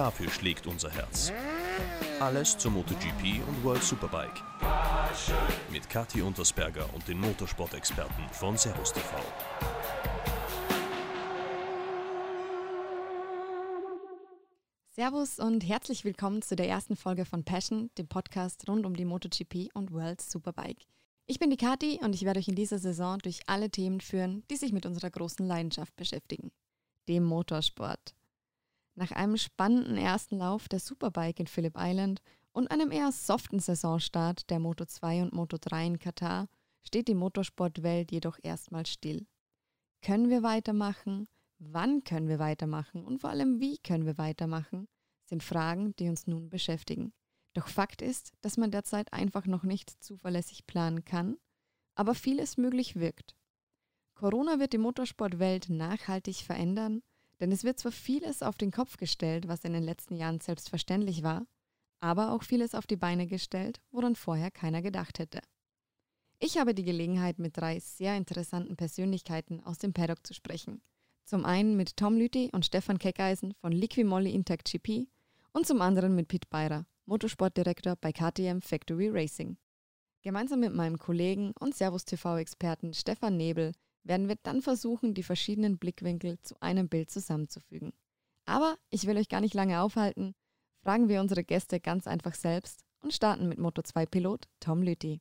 Dafür schlägt unser Herz. Alles zur MotoGP und World Superbike. Mit Kathi Untersberger und den Motorsport-Experten von Servus TV. Servus und herzlich willkommen zu der ersten Folge von Passion, dem Podcast rund um die MotoGP und World Superbike. Ich bin die Kathi und ich werde euch in dieser Saison durch alle Themen führen, die sich mit unserer großen Leidenschaft beschäftigen, dem Motorsport. Nach einem spannenden ersten Lauf der Superbike in Phillip Island und einem eher soften Saisonstart der Moto 2 und Moto 3 in Katar steht die Motorsportwelt jedoch erstmal still. Können wir weitermachen? Wann können wir weitermachen? Und vor allem, wie können wir weitermachen? sind Fragen, die uns nun beschäftigen. Doch Fakt ist, dass man derzeit einfach noch nicht zuverlässig planen kann, aber vieles möglich wirkt. Corona wird die Motorsportwelt nachhaltig verändern denn es wird zwar vieles auf den Kopf gestellt, was in den letzten Jahren selbstverständlich war, aber auch vieles auf die Beine gestellt, woran vorher keiner gedacht hätte. Ich habe die Gelegenheit, mit drei sehr interessanten Persönlichkeiten aus dem Paddock zu sprechen. Zum einen mit Tom Lüthi und Stefan Keckeisen von Liquimolli Intact GP und zum anderen mit Pete Beirer, Motorsportdirektor bei KTM Factory Racing. Gemeinsam mit meinem Kollegen und Servus TV-Experten Stefan Nebel werden wir dann versuchen, die verschiedenen Blickwinkel zu einem Bild zusammenzufügen. Aber ich will euch gar nicht lange aufhalten. Fragen wir unsere Gäste ganz einfach selbst und starten mit Moto2-Pilot Tom Lüthi.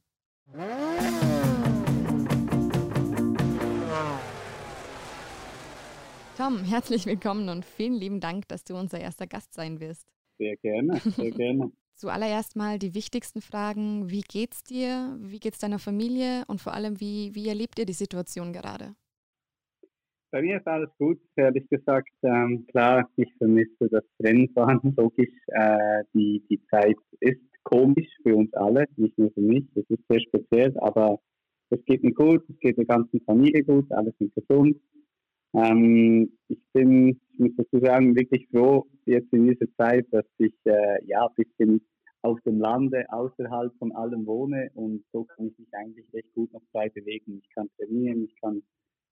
Tom, herzlich willkommen und vielen lieben Dank, dass du unser erster Gast sein wirst. Sehr gerne, sehr gerne. Zuallererst mal die wichtigsten Fragen. Wie geht's dir? Wie geht's deiner Familie? Und vor allem, wie, wie erlebt ihr die Situation gerade? Bei mir ist alles gut, ehrlich gesagt. Ähm, klar, ich vermisse das Rennfahren, logisch. Äh, die, die Zeit ist komisch für uns alle, nicht nur für mich. Es ist sehr speziell, aber es geht mir gut, es geht der ganzen Familie gut, alles sind gesund. Ähm, ich bin, ich muss dazu sagen, wirklich froh jetzt in dieser Zeit, dass ich äh, ja ein bisschen auf dem Lande außerhalb von allem wohne und so kann ich mich eigentlich recht gut noch frei bewegen. Ich kann trainieren, ich kann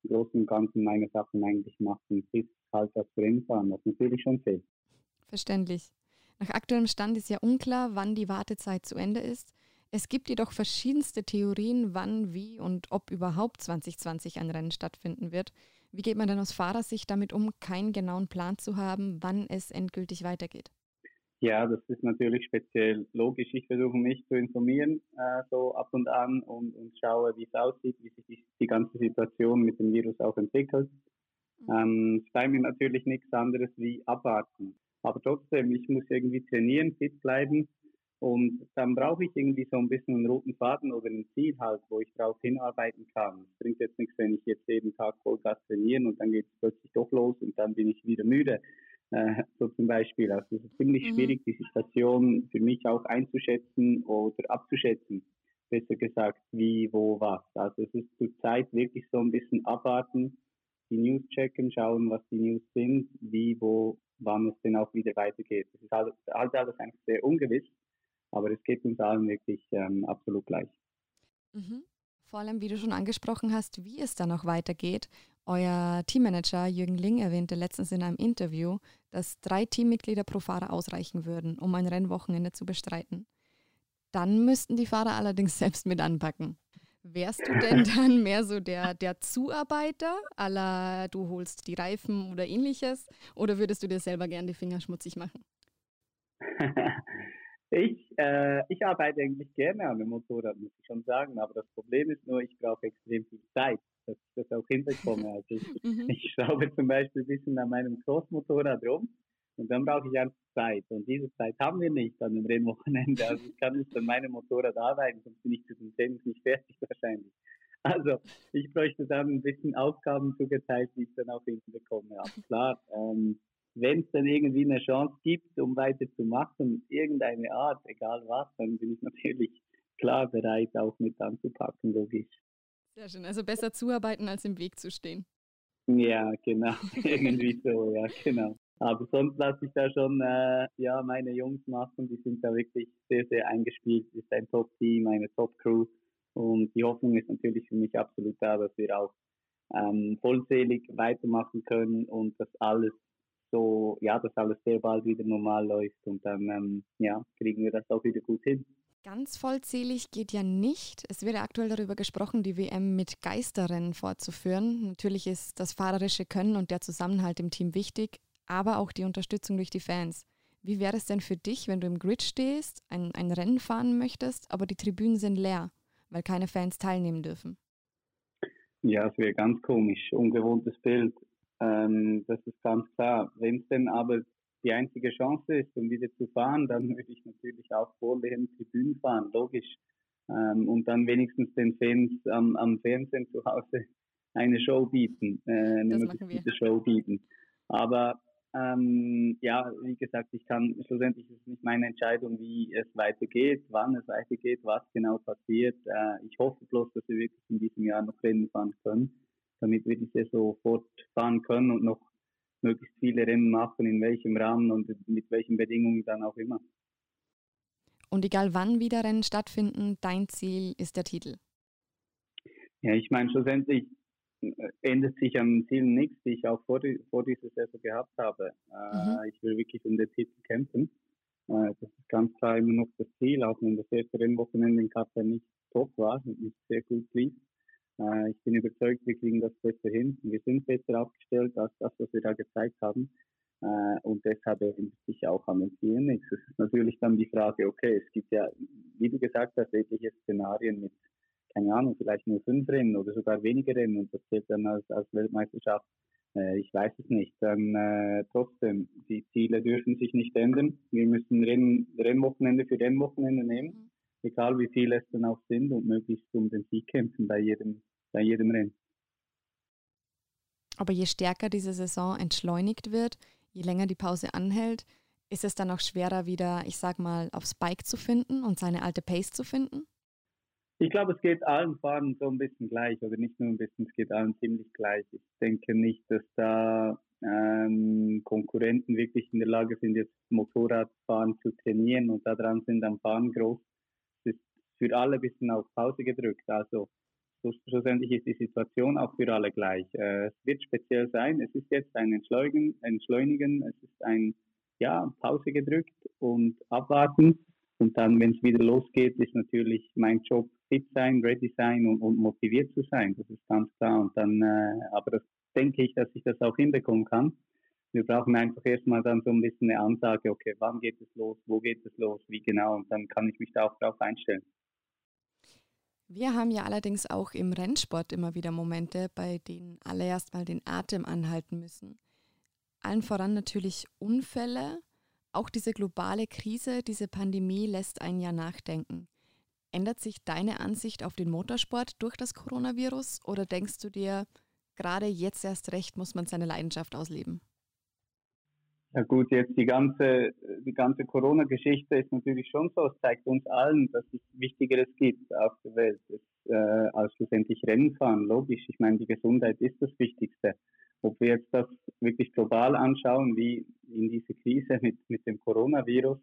im Großen und Ganzen meine Sachen eigentlich machen, bis halt das Rennfahren, was natürlich schon fehlt. Verständlich. Nach aktuellem Stand ist ja unklar, wann die Wartezeit zu Ende ist. Es gibt jedoch verschiedenste Theorien, wann, wie und ob überhaupt 2020 ein Rennen stattfinden wird. Wie geht man denn aus Fahrersicht damit um, keinen genauen Plan zu haben, wann es endgültig weitergeht? Ja, das ist natürlich speziell logisch. Ich versuche mich zu informieren, äh, so ab und an und, und schaue, wie es aussieht, wie sich die, die, ganze Situation mit dem Virus auch entwickelt. Mhm. Ähm, es bleibt mir natürlich nichts anderes wie abwarten. Aber trotzdem, ich muss irgendwie trainieren, fit bleiben und dann brauche ich irgendwie so ein bisschen einen roten Faden oder ein Ziel halt, wo ich darauf hinarbeiten kann. Es bringt jetzt nichts, wenn ich jetzt jeden Tag Vollgas trainieren und dann geht es plötzlich doch los und dann bin ich wieder müde. Äh, so zum Beispiel. Also es ist ziemlich mhm. schwierig, die Situation für mich auch einzuschätzen oder abzuschätzen. Besser gesagt, wie, wo, was. Also es ist zurzeit wirklich so ein bisschen abwarten, die News checken, schauen, was die News sind, wie, wo, wann es denn auch wieder weitergeht. Es ist halt, halt alles eigentlich sehr ungewiss. Aber es geht uns allen wirklich ähm, absolut gleich. Mhm. Vor allem, wie du schon angesprochen hast, wie es dann auch weitergeht. Euer Teammanager Jürgen Ling erwähnte letztens in einem Interview, dass drei Teammitglieder pro Fahrer ausreichen würden, um ein Rennwochenende zu bestreiten. Dann müssten die Fahrer allerdings selbst mit anpacken. Wärst du denn dann mehr so der, der Zuarbeiter, aller du holst die Reifen oder ähnliches, oder würdest du dir selber gern die Finger schmutzig machen? Ich, äh, ich arbeite eigentlich gerne an dem Motorrad, muss ich schon sagen. Aber das Problem ist nur, ich brauche extrem viel Zeit, dass ich das auch hinbekomme. Also ich, mhm. ich schraube zum Beispiel ein bisschen an meinem Cross-Motorrad rum und dann brauche ich einfach Zeit. Und diese Zeit haben wir nicht an dem Rennwochenende. Also ich kann nicht an meinem Motorrad arbeiten, sonst bin ich zu dem Tennis nicht fertig wahrscheinlich. Also ich bräuchte dann ein bisschen Aufgaben zugeteilt, die ich dann auch hinbekomme. Aber klar, ähm, wenn es dann irgendwie eine Chance gibt, um weiterzumachen, irgendeine Art, egal was, dann bin ich natürlich klar bereit, auch mit anzupacken, logisch. Sehr schön. Also besser zuarbeiten, als im Weg zu stehen. Ja, genau. irgendwie so, ja, genau. Aber sonst lasse ich da schon äh, ja, meine Jungs machen. Die sind da wirklich sehr, sehr eingespielt. Es ist ein Top-Team, eine Top-Crew. Und die Hoffnung ist natürlich für mich absolut da, dass wir auch ähm, vollzählig weitermachen können und das alles so, ja, dass alles sehr bald wieder normal läuft und dann, ähm, ja, kriegen wir das auch wieder gut hin. Ganz vollzählig geht ja nicht. Es wird ja aktuell darüber gesprochen, die WM mit Geisterrennen fortzuführen. Natürlich ist das fahrerische Können und der Zusammenhalt im Team wichtig, aber auch die Unterstützung durch die Fans. Wie wäre es denn für dich, wenn du im Grid stehst, ein, ein Rennen fahren möchtest, aber die Tribünen sind leer, weil keine Fans teilnehmen dürfen? Ja, es wäre ganz komisch, ungewohntes Bild. Ähm, das ist ganz klar. Wenn es denn aber die einzige Chance ist, um wieder zu fahren, dann würde ich natürlich auch vor den Tribünen fahren, logisch. Ähm, und dann wenigstens den Fans am, am Fernsehen zu Hause eine Show bieten, äh, eine möglichste Show bieten. Aber ähm, ja, wie gesagt, ich kann schlussendlich ist es nicht meine Entscheidung, wie es weitergeht, wann es weitergeht, was genau passiert. Äh, ich hoffe bloß, dass wir wirklich in diesem Jahr noch Rennen fahren können, damit wir die Saison fortfahren können und noch möglichst viele Rennen machen, in welchem Rahmen und mit welchen Bedingungen dann auch immer. Und egal wann wieder Rennen stattfinden, dein Ziel ist der Titel. Ja, ich meine, schlussendlich ändert sich am Ziel nichts, die ich auch vor, die, vor dieser Saison gehabt habe. Äh, mhm. Ich will wirklich um den Titel kämpfen. Äh, das ist ganz klar immer noch das Ziel, auch wenn das erste Rennwochenende in Katar nicht top war und nicht sehr gut lief. Äh, ich bin überzeugt, wir kriegen das besser hin. Wir sind besser aufgestellt als das, was wir da gezeigt haben. und deshalb ändert sich auch am Ziel nichts. Es ist natürlich dann die Frage, okay, es gibt ja, wie du gesagt hast, etliche Szenarien mit keine Ahnung, vielleicht nur fünf Rennen oder sogar weniger Rennen und das zählt dann als, als Weltmeisterschaft. Äh, ich weiß es nicht. Dann äh, trotzdem, die Ziele dürfen sich nicht ändern. Wir müssen Renn, Rennwochenende für Rennwochenende nehmen, mhm. Egal wie viele es dann auch sind und möglichst um den Sieg kämpfen bei jedem, bei jedem Rennen. Aber je stärker diese Saison entschleunigt wird, je länger die Pause anhält, ist es dann auch schwerer wieder, ich sag mal, aufs Bike zu finden und seine alte Pace zu finden? Ich glaube, es geht allen Fahrern so ein bisschen gleich, oder nicht nur ein bisschen, es geht allen ziemlich gleich. Ich denke nicht, dass da ähm, Konkurrenten wirklich in der Lage sind, jetzt Motorradfahren zu trainieren und daran sind am Fahren groß. Für alle ein bisschen auf Pause gedrückt. Also schlussendlich ist die Situation auch für alle gleich. Äh, es wird speziell sein. Es ist jetzt ein Entschleunigen, Entschleunigen. es ist ein ja, Pause gedrückt und abwarten. Und dann, wenn es wieder losgeht, ist natürlich mein Job fit sein, ready sein und, und motiviert zu sein. Das ist ganz klar. Und dann, äh, aber das denke ich, dass ich das auch hinbekommen kann. Wir brauchen einfach erstmal dann so ein bisschen eine Ansage, okay, wann geht es los, wo geht es los, wie genau, und dann kann ich mich da auch darauf einstellen. Wir haben ja allerdings auch im Rennsport immer wieder Momente, bei denen alle erstmal den Atem anhalten müssen. Allen voran natürlich Unfälle. Auch diese globale Krise, diese Pandemie lässt einen ja nachdenken. Ändert sich deine Ansicht auf den Motorsport durch das Coronavirus oder denkst du dir, gerade jetzt erst recht muss man seine Leidenschaft ausleben? Ja gut, jetzt die ganze, die ganze Corona-Geschichte ist natürlich schon so. Es zeigt uns allen, dass es Wichtigeres gibt auf der Welt es, äh, als schlussendlich Rennen fahren. Logisch, ich meine, die Gesundheit ist das Wichtigste. Ob wir jetzt das wirklich global anschauen, wie in diese Krise mit, mit dem Coronavirus,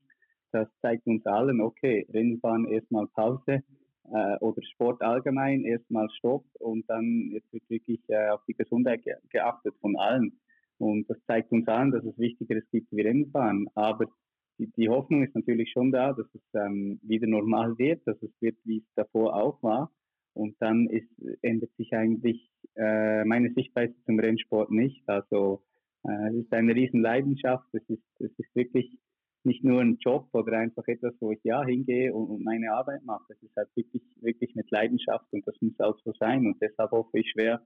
das zeigt uns allen, okay, Rennfahren erstmal Pause äh, oder Sport allgemein erstmal Stopp und dann jetzt wird wirklich äh, auf die Gesundheit ge geachtet von allen. Und das zeigt uns allen, dass es Wichtigeres gibt wie Rennfahren. Aber die, die Hoffnung ist natürlich schon da, dass es ähm, wieder normal wird, dass es wird, wie es davor auch war. Und dann ist, ändert sich eigentlich äh, meine Sichtweise zum Rennsport nicht. Also äh, es ist eine riesen Leidenschaft. Es ist, es ist wirklich nicht nur ein Job oder einfach etwas, wo ich ja hingehe und, und meine Arbeit mache. Es ist halt wirklich, wirklich mit Leidenschaft und das muss auch so sein. Und deshalb hoffe ich schwer,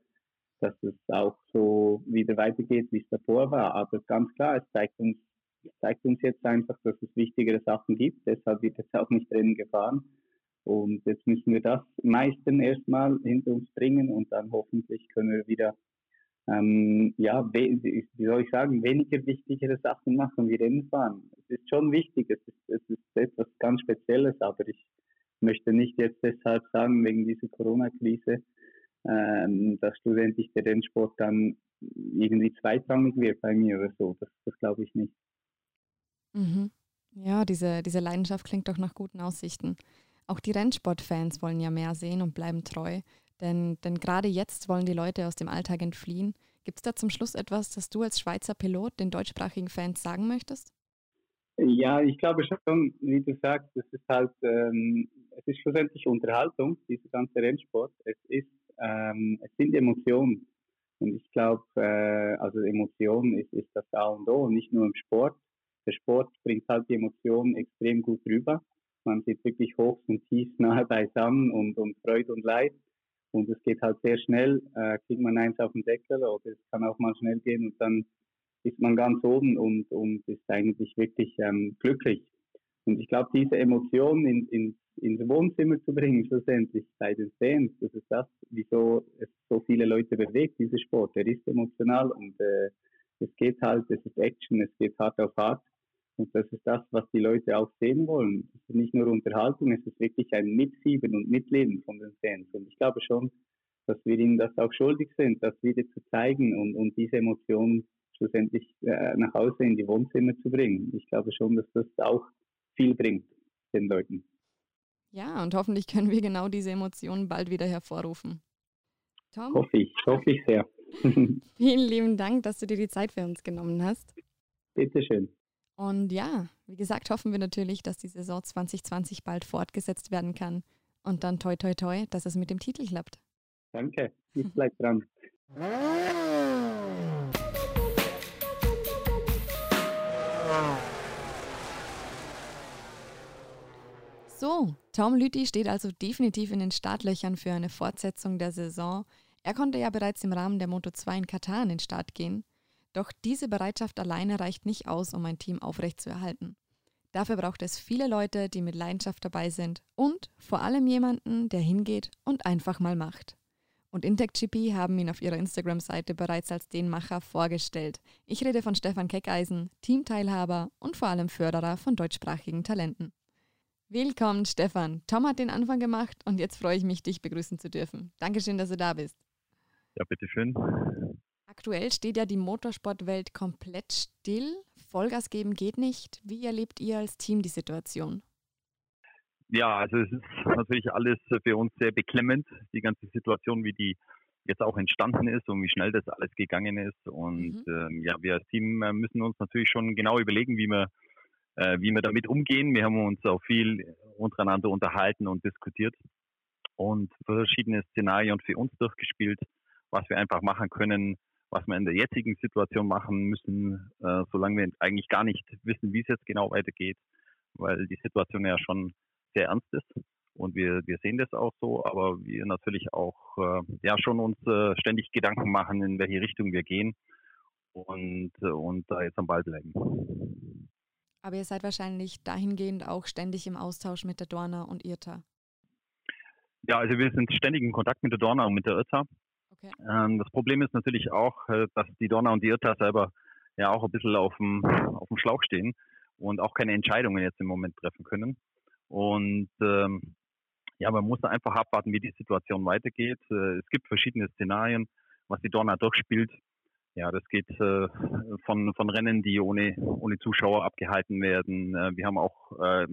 dass es auch so wieder weitergeht, wie es davor war. Aber ganz klar, es zeigt uns, es zeigt uns jetzt einfach, dass es wichtigere Sachen gibt. Deshalb wird es auch nicht Rennen gefahren. Und jetzt müssen wir das meisten erstmal hinter uns bringen und dann hoffentlich können wir wieder ähm, ja, wie soll ich sagen, weniger wichtigere Sachen machen wie Rennfahren. Es ist schon wichtig, es ist, es ist etwas ganz Spezielles, aber ich möchte nicht jetzt deshalb sagen, wegen dieser Corona-Krise, ähm, dass schlussendlich der Rennsport dann irgendwie zweitrangig wird bei mir oder so. Das, das glaube ich nicht. Mhm. Ja, diese, diese Leidenschaft klingt doch nach guten Aussichten. Auch die Rennsportfans wollen ja mehr sehen und bleiben treu. Denn, denn gerade jetzt wollen die Leute aus dem Alltag entfliehen, Gibt es da zum Schluss etwas, das du als Schweizer Pilot den deutschsprachigen Fans sagen möchtest? Ja, ich glaube schon, wie du sagst, es ist halt, ähm, es ist schlussendlich Unterhaltung, dieser ganze Rennsport. Es ist, ähm, es sind Emotionen. Und ich glaube, äh, also Emotionen ist, ist das A und O, nicht nur im Sport. Der Sport bringt halt die Emotionen extrem gut rüber. Man sieht wirklich Hochs und Tiefs nahe beisammen und, und Freude und Leid. Und es geht halt sehr schnell, äh, kriegt man eins auf den Deckel oder es kann auch mal schnell gehen und dann ist man ganz oben und, und ist eigentlich wirklich ähm, glücklich. Und ich glaube, diese Emotionen in, in, ins Wohnzimmer zu bringen, schlussendlich bei den Fans, das ist das, wieso es so viele Leute bewegt, dieser Sport. Der ist emotional und äh, es geht halt, es ist Action, es geht hart auf hart. Und das ist das, was die Leute auch sehen wollen. Es ist nicht nur Unterhaltung, es ist wirklich ein Mitfiebern und Mitleben von den Fans. Und ich glaube schon, dass wir ihnen das auch schuldig sind, das wieder zu zeigen und, und diese Emotionen schlussendlich äh, nach Hause in die Wohnzimmer zu bringen. Ich glaube schon, dass das auch viel bringt den Leuten. Ja, und hoffentlich können wir genau diese Emotionen bald wieder hervorrufen. Tom? Hoffe ich, hoffe ich sehr. Vielen lieben Dank, dass du dir die Zeit für uns genommen hast. Bitteschön. Und ja, wie gesagt, hoffen wir natürlich, dass die Saison 2020 bald fortgesetzt werden kann. Und dann toi toi toi, dass es mit dem Titel klappt. Danke, ich bleib dran. So, Tom Lüthi steht also definitiv in den Startlöchern für eine Fortsetzung der Saison. Er konnte ja bereits im Rahmen der Moto 2 in Katar in den Start gehen. Doch diese Bereitschaft alleine reicht nicht aus, um ein Team aufrechtzuerhalten. Dafür braucht es viele Leute, die mit Leidenschaft dabei sind und vor allem jemanden, der hingeht und einfach mal macht. Und IntecGP haben ihn auf ihrer Instagram-Seite bereits als den Macher vorgestellt. Ich rede von Stefan Keckeisen, Teamteilhaber und vor allem Förderer von deutschsprachigen Talenten. Willkommen, Stefan. Tom hat den Anfang gemacht und jetzt freue ich mich, dich begrüßen zu dürfen. Dankeschön, dass du da bist. Ja, bitteschön. Aktuell steht ja die Motorsportwelt komplett still. Vollgas geben geht nicht. Wie erlebt ihr als Team die Situation? Ja, also es ist natürlich alles für uns sehr beklemmend, die ganze Situation, wie die jetzt auch entstanden ist und wie schnell das alles gegangen ist. Und mhm. ähm, ja, wir als Team äh, müssen uns natürlich schon genau überlegen, wie wir äh, wie wir damit umgehen. Wir haben uns auch viel untereinander unterhalten und diskutiert und verschiedene Szenarien für uns durchgespielt, was wir einfach machen können, was wir in der jetzigen Situation machen müssen, äh, solange wir eigentlich gar nicht wissen, wie es jetzt genau weitergeht, weil die Situation ja schon sehr ernst ist. Und wir, wir sehen das auch so, aber wir natürlich auch äh, ja schon uns äh, ständig Gedanken machen, in welche Richtung wir gehen und, äh, und da jetzt am Ball bleiben. Aber ihr seid wahrscheinlich dahingehend auch ständig im Austausch mit der Dorna und IRTA. Ja, also wir sind ständig in Kontakt mit der Dorna und mit der IRTA. Okay. Ähm, das Problem ist natürlich auch, äh, dass die Dorna und die IRTA selber ja auch ein bisschen auf dem, auf dem Schlauch stehen und auch keine Entscheidungen jetzt im Moment treffen können. Und ähm, ja, man muss einfach abwarten, wie die Situation weitergeht. Äh, es gibt verschiedene Szenarien, was die Dorna durchspielt. Ja, das geht äh, von, von Rennen, die ohne, ohne Zuschauer abgehalten werden. Äh, wir haben auch äh,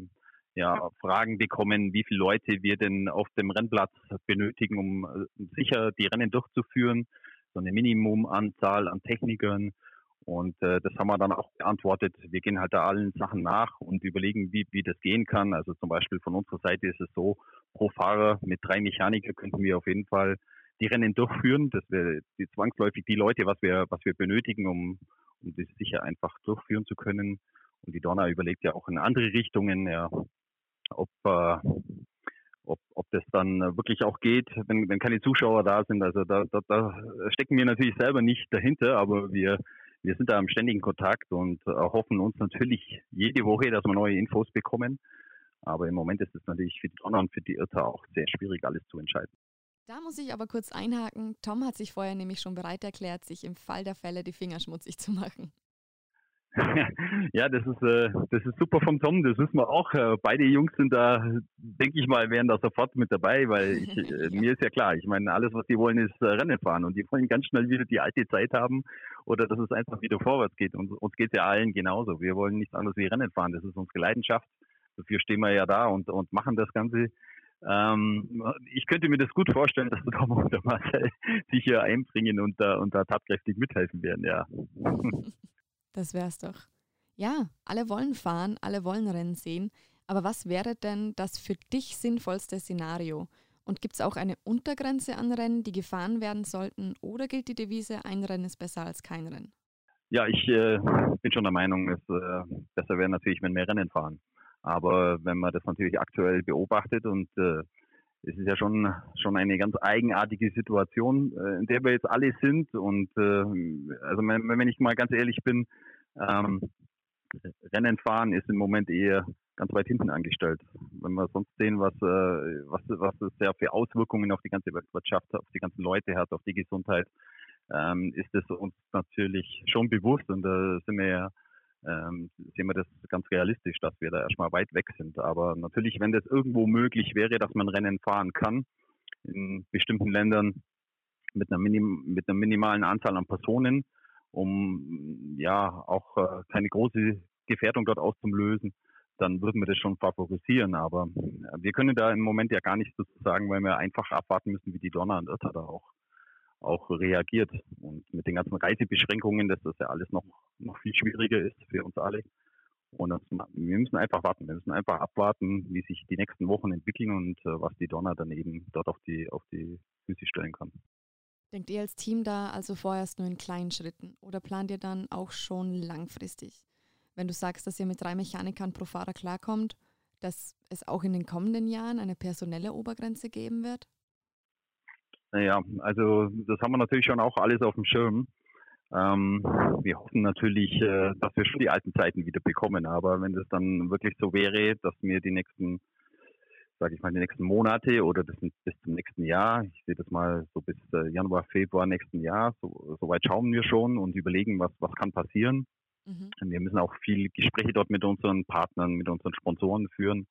ja, Fragen bekommen, wie viele Leute wir denn auf dem Rennplatz benötigen, um äh, sicher die Rennen durchzuführen. So eine Minimumanzahl an Technikern. Und äh, das haben wir dann auch beantwortet. Wir gehen halt da allen Sachen nach und überlegen, wie, wie das gehen kann. Also zum Beispiel von unserer Seite ist es so, pro Fahrer mit drei Mechaniker könnten wir auf jeden Fall die Rennen durchführen. Das wäre die zwangsläufig die Leute, was wir, was wir benötigen, um, um das sicher einfach durchführen zu können. Und die Donner überlegt ja auch in andere Richtungen, ja, ob, äh, ob, ob das dann wirklich auch geht, wenn, wenn keine Zuschauer da sind. Also da, da, da stecken wir natürlich selber nicht dahinter, aber wir, wir sind da im ständigen Kontakt und hoffen uns natürlich jede Woche, dass wir neue Infos bekommen. Aber im Moment ist es natürlich für die Donner und für die Irrta auch sehr schwierig, alles zu entscheiden. Da muss ich aber kurz einhaken. Tom hat sich vorher nämlich schon bereit erklärt, sich im Fall der Fälle die Finger schmutzig zu machen. ja, das ist, äh, das ist super vom Tom, das wissen wir auch. Äh, beide Jungs sind da, denke ich mal, wären da sofort mit dabei, weil ich, äh, mir ist ja klar, ich meine, alles, was die wollen, ist äh, Rennen fahren und die wollen ganz schnell wieder die alte Zeit haben oder dass es einfach wieder vorwärts geht. Und uns geht es ja allen genauso. Wir wollen nichts anderes wie Rennen fahren, das ist unsere Leidenschaft. Dafür stehen wir ja da und, und machen das Ganze. Ähm, ich könnte mir das gut vorstellen, dass Tom und der Marcel sich hier einbringen und da, und da tatkräftig mithelfen werden, ja. Das wär's doch. Ja, alle wollen fahren, alle wollen Rennen sehen. Aber was wäre denn das für dich sinnvollste Szenario? Und gibt es auch eine Untergrenze an Rennen, die gefahren werden sollten? Oder gilt die Devise, ein Rennen ist besser als kein Rennen? Ja, ich äh, bin schon der Meinung, es äh, besser wäre natürlich, wenn mehr Rennen fahren. Aber wenn man das natürlich aktuell beobachtet und äh, es ist ja schon, schon eine ganz eigenartige Situation, äh, in der wir jetzt alle sind. Und äh, also wenn, wenn ich mal ganz ehrlich bin, ähm, Rennen fahren ist im Moment eher ganz weit hinten angestellt. Wenn wir sonst sehen, was, äh, was, was es ja für Auswirkungen auf die ganze Wirtschaft, auf die ganzen Leute hat, auf die Gesundheit, ähm, ist es uns natürlich schon bewusst und da sind wir ja ähm, sehen wir das ganz realistisch, dass wir da erstmal weit weg sind. Aber natürlich, wenn das irgendwo möglich wäre, dass man Rennen fahren kann, in bestimmten Ländern mit einer, minim mit einer minimalen Anzahl an Personen, um ja auch äh, keine große Gefährdung dort auszulösen, dann würden wir das schon favorisieren. Aber äh, wir können da im Moment ja gar nichts dazu sagen, weil wir einfach abwarten müssen, wie die Donner und Irrta da auch, auch reagiert. Und mit den ganzen Reisebeschränkungen, dass das ja alles noch, noch viel schwieriger ist für uns alle. Und das, wir müssen einfach warten. Wir müssen einfach abwarten, wie sich die nächsten Wochen entwickeln und äh, was die Donner dann eben dort auf die, auf die Füße stellen kann. Denkt ihr als Team da also vorerst nur in kleinen Schritten oder plant ihr dann auch schon langfristig? Wenn du sagst, dass ihr mit drei Mechanikern pro Fahrer klarkommt, dass es auch in den kommenden Jahren eine personelle Obergrenze geben wird? Naja, also das haben wir natürlich schon auch alles auf dem Schirm. Ähm, wir hoffen natürlich, äh, dass wir schon die alten Zeiten wieder bekommen. Aber wenn das dann wirklich so wäre, dass wir die nächsten sage ich mal, die nächsten Monate oder das bis zum nächsten Jahr. Ich sehe das mal so bis äh, Januar, Februar nächsten Jahr. So, so, weit schauen wir schon und überlegen, was, was kann passieren. Mhm. Wir müssen auch viel Gespräche dort mit unseren Partnern, mit unseren Sponsoren führen.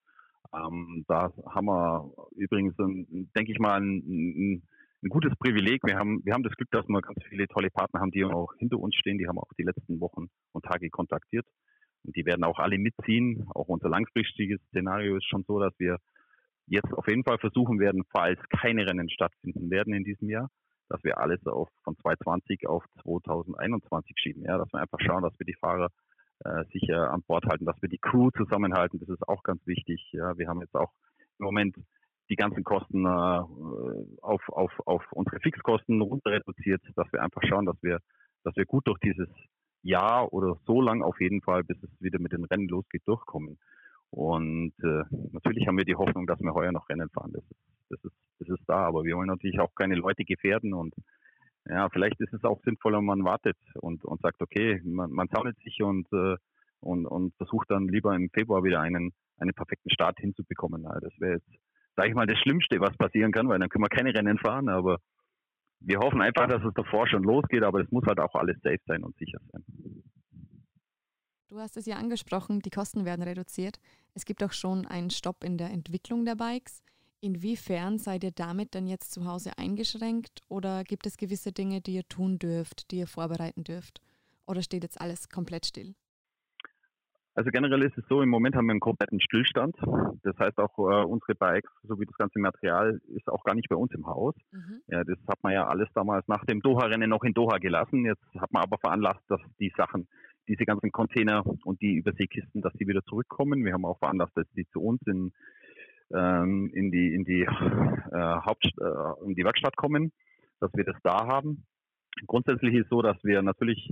Ähm, da haben wir übrigens, ein, denke ich mal, ein, ein, ein, gutes Privileg. Wir haben, wir haben das Glück, dass wir ganz viele tolle Partner haben, die auch hinter uns stehen. Die haben auch die letzten Wochen und Tage kontaktiert. Und die werden auch alle mitziehen. Auch unser langfristiges Szenario ist schon so, dass wir jetzt auf jeden Fall versuchen werden, falls keine Rennen stattfinden werden in diesem Jahr, dass wir alles auf, von 2020 auf 2021 schieben. Ja, dass wir einfach schauen, dass wir die Fahrer äh, sicher an Bord halten, dass wir die Crew zusammenhalten. Das ist auch ganz wichtig. Ja, wir haben jetzt auch im Moment die ganzen Kosten äh, auf, auf, auf unsere Fixkosten runter reduziert, dass wir einfach schauen, dass wir, dass wir gut durch dieses Jahr oder so lang auf jeden Fall, bis es wieder mit den Rennen losgeht, durchkommen. Und äh, natürlich haben wir die Hoffnung, dass wir heuer noch Rennen fahren. Das ist, das, ist, das ist da, aber wir wollen natürlich auch keine Leute gefährden und ja, vielleicht ist es auch sinnvoller, man wartet und, und sagt, okay, man, man sammelt sich und, äh, und, und versucht dann lieber im Februar wieder einen, einen perfekten Start hinzubekommen. Also das wäre jetzt, sage ich mal, das Schlimmste, was passieren kann, weil dann können wir keine Rennen fahren, aber wir hoffen einfach, dass es davor schon losgeht, aber es muss halt auch alles safe sein und sicher sein. Du hast es ja angesprochen, die Kosten werden reduziert. Es gibt auch schon einen Stopp in der Entwicklung der Bikes. Inwiefern seid ihr damit dann jetzt zu Hause eingeschränkt oder gibt es gewisse Dinge, die ihr tun dürft, die ihr vorbereiten dürft? Oder steht jetzt alles komplett still? Also generell ist es so, im Moment haben wir einen kompletten Stillstand. Das heißt auch äh, unsere Bikes sowie das ganze Material ist auch gar nicht bei uns im Haus. Mhm. Ja, das hat man ja alles damals nach dem Doha-Rennen noch in Doha gelassen. Jetzt hat man aber veranlasst, dass die Sachen diese ganzen Container und die Überseekisten, dass die wieder zurückkommen. Wir haben auch veranlasst, dass die zu uns in, ähm, in die, in die, äh, Haupt, äh, in die Werkstatt kommen, dass wir das da haben. Grundsätzlich ist es so, dass wir natürlich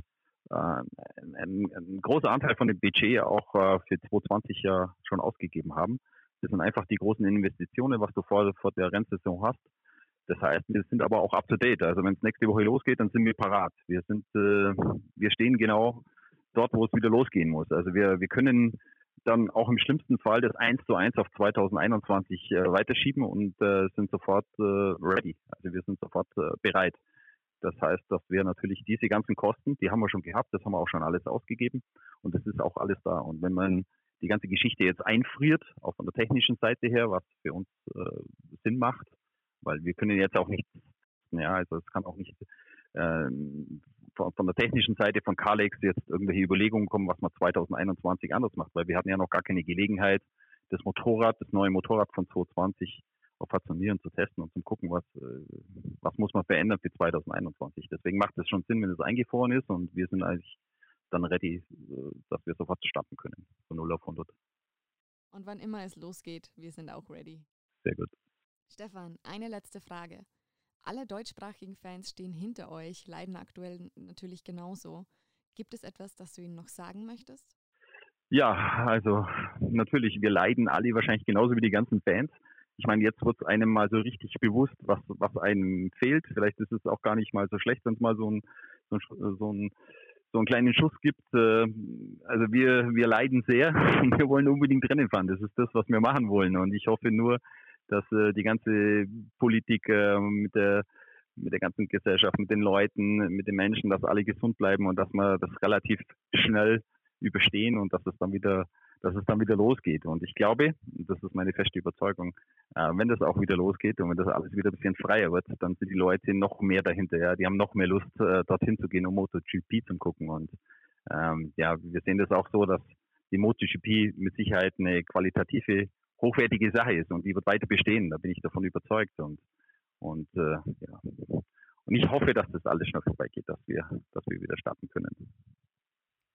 ein, ein, großer Anteil von dem Budget auch äh, für 2020 ja schon ausgegeben haben. Das sind einfach die großen Investitionen, was du vor, vor der Rennsaison hast. Das heißt, wir sind aber auch up to date. Also wenn es nächste Woche losgeht, dann sind wir parat. Wir sind, äh, wir stehen genau dort, wo es wieder losgehen muss. Also wir, wir können dann auch im schlimmsten Fall das 1 zu 1 auf 2021 äh, weiterschieben und äh, sind sofort äh, ready. Also wir sind sofort äh, bereit. Das heißt, dass wir natürlich diese ganzen Kosten, die haben wir schon gehabt, das haben wir auch schon alles ausgegeben und das ist auch alles da. Und wenn man die ganze Geschichte jetzt einfriert, auch von der technischen Seite her, was für uns äh, Sinn macht, weil wir können jetzt auch nicht, ja, also es kann auch nicht ähm, von, von, der technischen Seite von Kalex jetzt irgendwelche Überlegungen kommen, was man 2021 anders macht, weil wir hatten ja noch gar keine Gelegenheit, das Motorrad, das neue Motorrad von 2020 auf Turnieren zu testen und zu gucken, was, was muss man verändern für 2021. Deswegen macht es schon Sinn, wenn es eingefroren ist und wir sind eigentlich dann ready, dass wir sofort starten können, von 0 auf 100. Und wann immer es losgeht, wir sind auch ready. Sehr gut. Stefan, eine letzte Frage. Alle deutschsprachigen Fans stehen hinter euch, leiden aktuell natürlich genauso. Gibt es etwas, das du ihnen noch sagen möchtest? Ja, also natürlich, wir leiden alle wahrscheinlich genauso wie die ganzen Fans. Ich meine, jetzt wird es einem mal so richtig bewusst, was, was einem fehlt. Vielleicht ist es auch gar nicht mal so schlecht, wenn es mal so ein, so ein, so ein so einen kleinen Schuss gibt. Äh, also wir, wir leiden sehr und wir wollen unbedingt Rennen fahren. Das ist das, was wir machen wollen. Und ich hoffe nur, dass äh, die ganze Politik äh, mit der mit der ganzen Gesellschaft, mit den Leuten, mit den Menschen, dass alle gesund bleiben und dass wir das relativ schnell überstehen und dass es dann wieder dass es dann wieder losgeht. Und ich glaube, das ist meine feste Überzeugung, äh, wenn das auch wieder losgeht und wenn das alles wieder ein bisschen freier wird, dann sind die Leute noch mehr dahinter. Ja, die haben noch mehr Lust, äh, dorthin zu gehen, um MotoGP zu gucken. Und ähm, ja, wir sehen das auch so, dass die MotoGP mit Sicherheit eine qualitative, hochwertige Sache ist und die wird weiter bestehen. Da bin ich davon überzeugt. Und und äh, ja. Und ich hoffe, dass das alles schnell vorbeigeht, dass wir, dass wir wieder starten können.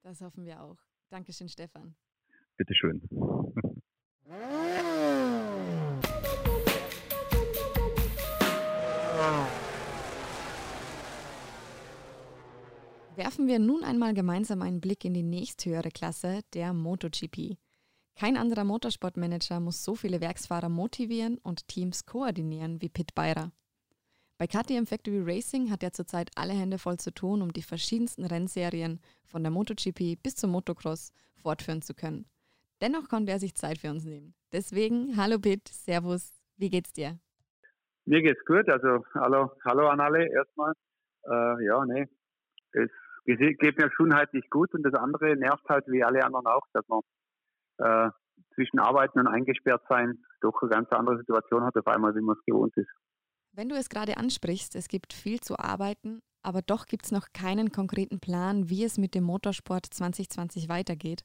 Das hoffen wir auch. Dankeschön, Stefan. Bitteschön. Werfen wir nun einmal gemeinsam einen Blick in die nächsthöhere Klasse, der MotoGP. Kein anderer Motorsportmanager muss so viele Werksfahrer motivieren und Teams koordinieren wie Pit Beirer. Bei KTM Factory Racing hat er zurzeit alle Hände voll zu tun, um die verschiedensten Rennserien von der MotoGP bis zum Motocross fortführen zu können. Dennoch konnte er sich Zeit für uns nehmen. Deswegen, hallo Pit, Servus, wie geht's dir? Mir geht's gut, also hallo, hallo an alle erstmal. Äh, ja, nee, es geht mir gesundheitlich gut und das andere nervt halt wie alle anderen auch, dass man äh, zwischen Arbeiten und eingesperrt sein doch eine ganz andere Situation hat auf einmal, wie man es gewohnt ist. Wenn du es gerade ansprichst, es gibt viel zu arbeiten, aber doch gibt es noch keinen konkreten Plan, wie es mit dem Motorsport 2020 weitergeht.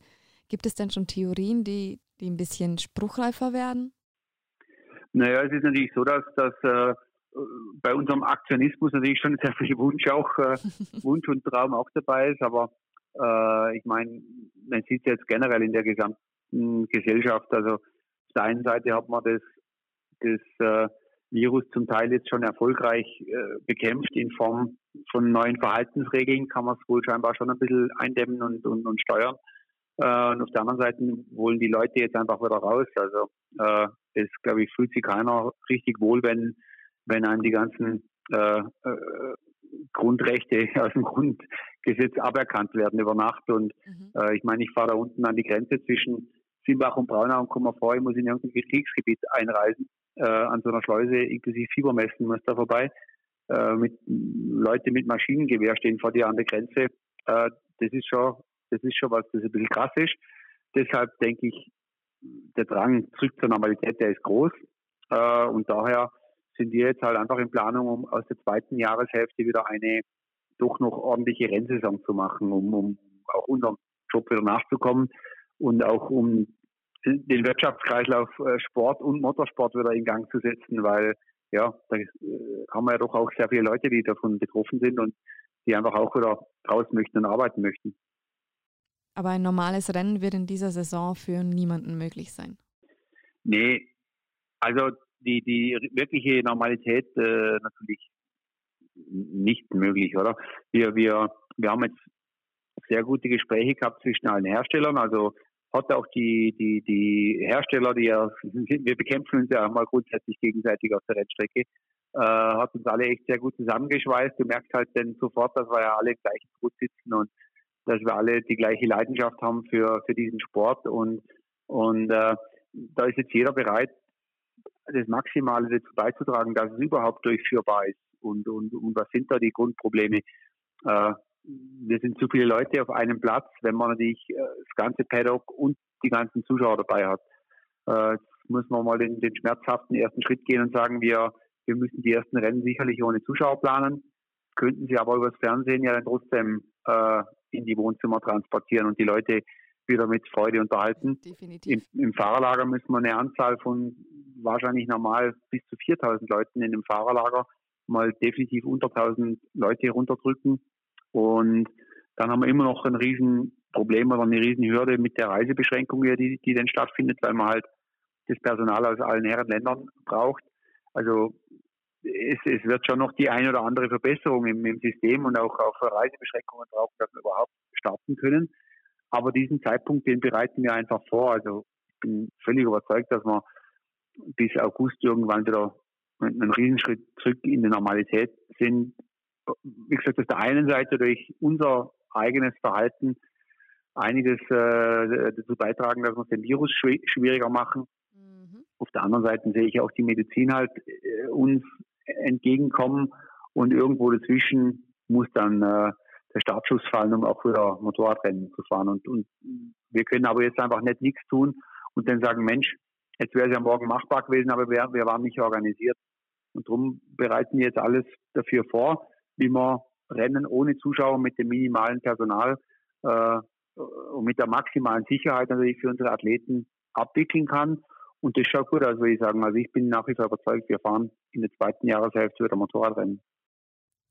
Gibt es denn schon Theorien, die, die ein bisschen spruchreifer werden? Naja, es ist natürlich so, dass, dass äh, bei unserem Aktionismus natürlich schon sehr viel Wunsch auch, äh, Wunsch und Traum auch dabei ist, aber äh, ich meine, man sieht es jetzt generell in der gesamten Gesellschaft. Also auf der einen Seite hat man das, das äh, Virus zum Teil jetzt schon erfolgreich äh, bekämpft in Form von neuen Verhaltensregeln, kann man es wohl scheinbar schon ein bisschen eindämmen und, und, und steuern. Äh, und auf der anderen Seite wollen die Leute jetzt einfach wieder raus. Also äh, es, glaube ich, fühlt sich keiner richtig wohl, wenn, wenn einem die ganzen äh, äh, Grundrechte aus dem Grundgesetz aberkannt werden über Nacht. Und mhm. äh, ich meine, ich fahre da unten an die Grenze zwischen Simbach und Braunau und komme vor, ich muss in irgendein Kriegsgebiet einreisen, äh, an so einer Schleuse inklusive Fiebermessen muss da vorbei. Äh, mit Leute mit Maschinengewehr stehen vor dir an der Grenze. Äh, das ist schon, das ist schon was, das ein bisschen krass ist. Deshalb denke ich, der Drang zurück zur Normalität, der ist groß. Äh, und daher sind wir jetzt halt einfach in Planung, um aus der zweiten Jahreshälfte wieder eine doch noch ordentliche Rennsaison zu machen, um, um auch unserem Job wieder nachzukommen und auch um den Wirtschaftskreislauf äh, Sport und Motorsport wieder in Gang zu setzen, weil ja, da äh, haben wir ja doch auch sehr viele Leute, die davon betroffen sind und die einfach auch wieder raus möchten und arbeiten möchten. Aber ein normales Rennen wird in dieser Saison für niemanden möglich sein. Nee, also die, die wirkliche Normalität äh, natürlich nicht möglich, oder? Wir, wir, wir haben jetzt sehr gute Gespräche gehabt zwischen allen Herstellern. Also hat auch die, die, die Hersteller, die ja, wir bekämpfen uns ja mal grundsätzlich gegenseitig auf der Rennstrecke, äh, hat uns alle echt sehr gut zusammengeschweißt. Du merkst halt dann sofort, dass wir ja alle im gleichen Boot sitzen und dass wir alle die gleiche Leidenschaft haben für, für diesen Sport und, und äh, da ist jetzt jeder bereit, das Maximale dazu beizutragen, dass es überhaupt durchführbar ist und, und, und was sind da die Grundprobleme. Äh, wir sind zu viele Leute auf einem Platz, wenn man natürlich äh, das ganze Paddock und die ganzen Zuschauer dabei hat. Äh, jetzt muss man mal den, den schmerzhaften ersten Schritt gehen und sagen, wir, wir müssen die ersten Rennen sicherlich ohne Zuschauer planen, könnten sie aber übers Fernsehen ja dann trotzdem äh, in die Wohnzimmer transportieren und die Leute wieder mit Freude unterhalten. Definitiv. Im, Im Fahrerlager müssen wir eine Anzahl von wahrscheinlich normal bis zu 4000 Leuten in dem Fahrerlager mal definitiv unter 1000 Leute runterdrücken. Und dann haben wir immer noch ein Riesenproblem oder eine Riesenhürde mit der Reisebeschränkung, die, die dann stattfindet, weil man halt das Personal aus allen Herren Ländern braucht. Also es, es, wird schon noch die eine oder andere Verbesserung im, im System und auch auf Reisebeschränkungen brauchen, dass wir überhaupt starten können. Aber diesen Zeitpunkt, den bereiten wir einfach vor. Also ich bin völlig überzeugt, dass wir bis August irgendwann wieder einen Riesenschritt zurück in die Normalität sind. Wie gesagt, auf der einen Seite durch unser eigenes Verhalten einiges äh, dazu beitragen, dass wir dem Virus schwieriger machen. Mhm. Auf der anderen Seite sehe ich auch die Medizin halt äh, uns entgegenkommen und irgendwo dazwischen muss dann äh, der Startschuss fallen, um auch wieder Motorradrennen zu fahren. Und, und wir können aber jetzt einfach nicht nichts tun und dann sagen, Mensch, jetzt wäre es ja morgen machbar gewesen, aber wir, wir waren nicht organisiert. Und darum bereiten wir jetzt alles dafür vor, wie man Rennen ohne Zuschauer mit dem minimalen Personal äh, und mit der maximalen Sicherheit natürlich für unsere Athleten abwickeln kann. Und das schaut gut aus, würde ich sagen. Also ich bin nach wie vor überzeugt, wir fahren in der zweiten Jahreshälfte wieder Motorradrennen.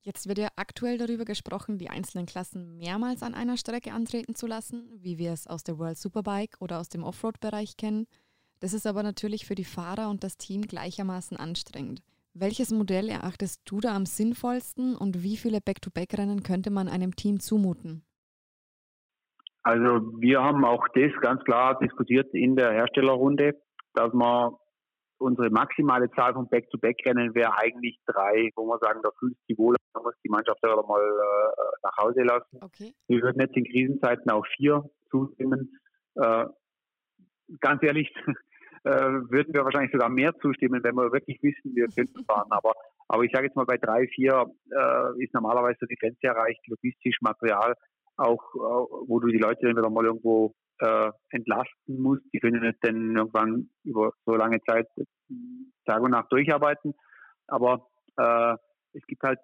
Jetzt wird ja aktuell darüber gesprochen, die einzelnen Klassen mehrmals an einer Strecke antreten zu lassen, wie wir es aus der World Superbike oder aus dem Offroad-Bereich kennen. Das ist aber natürlich für die Fahrer und das Team gleichermaßen anstrengend. Welches Modell erachtest du da am sinnvollsten und wie viele Back-to-Back-Rennen könnte man einem Team zumuten? Also wir haben auch das ganz klar diskutiert in der Herstellerrunde, dass man unsere maximale Zahl von Back-to-Back-Rennen wäre eigentlich drei, wo wir sagen, da fühlt sich wohl, man muss die Mannschaft aber mal äh, nach Hause lassen. Okay. Wir würden jetzt in Krisenzeiten auch vier zustimmen. Äh, ganz ehrlich, äh, würden wir wahrscheinlich sogar mehr zustimmen, wenn wir wirklich wissen, wir könnten fahren. Aber, aber ich sage jetzt mal, bei drei, vier äh, ist normalerweise die Grenze erreicht, logistisch, Material, auch äh, wo du die Leute dann wieder mal irgendwo äh, entlasten musst. Die können nicht dann irgendwann über so lange Zeit Tag und Nacht durcharbeiten. Aber äh, es gibt halt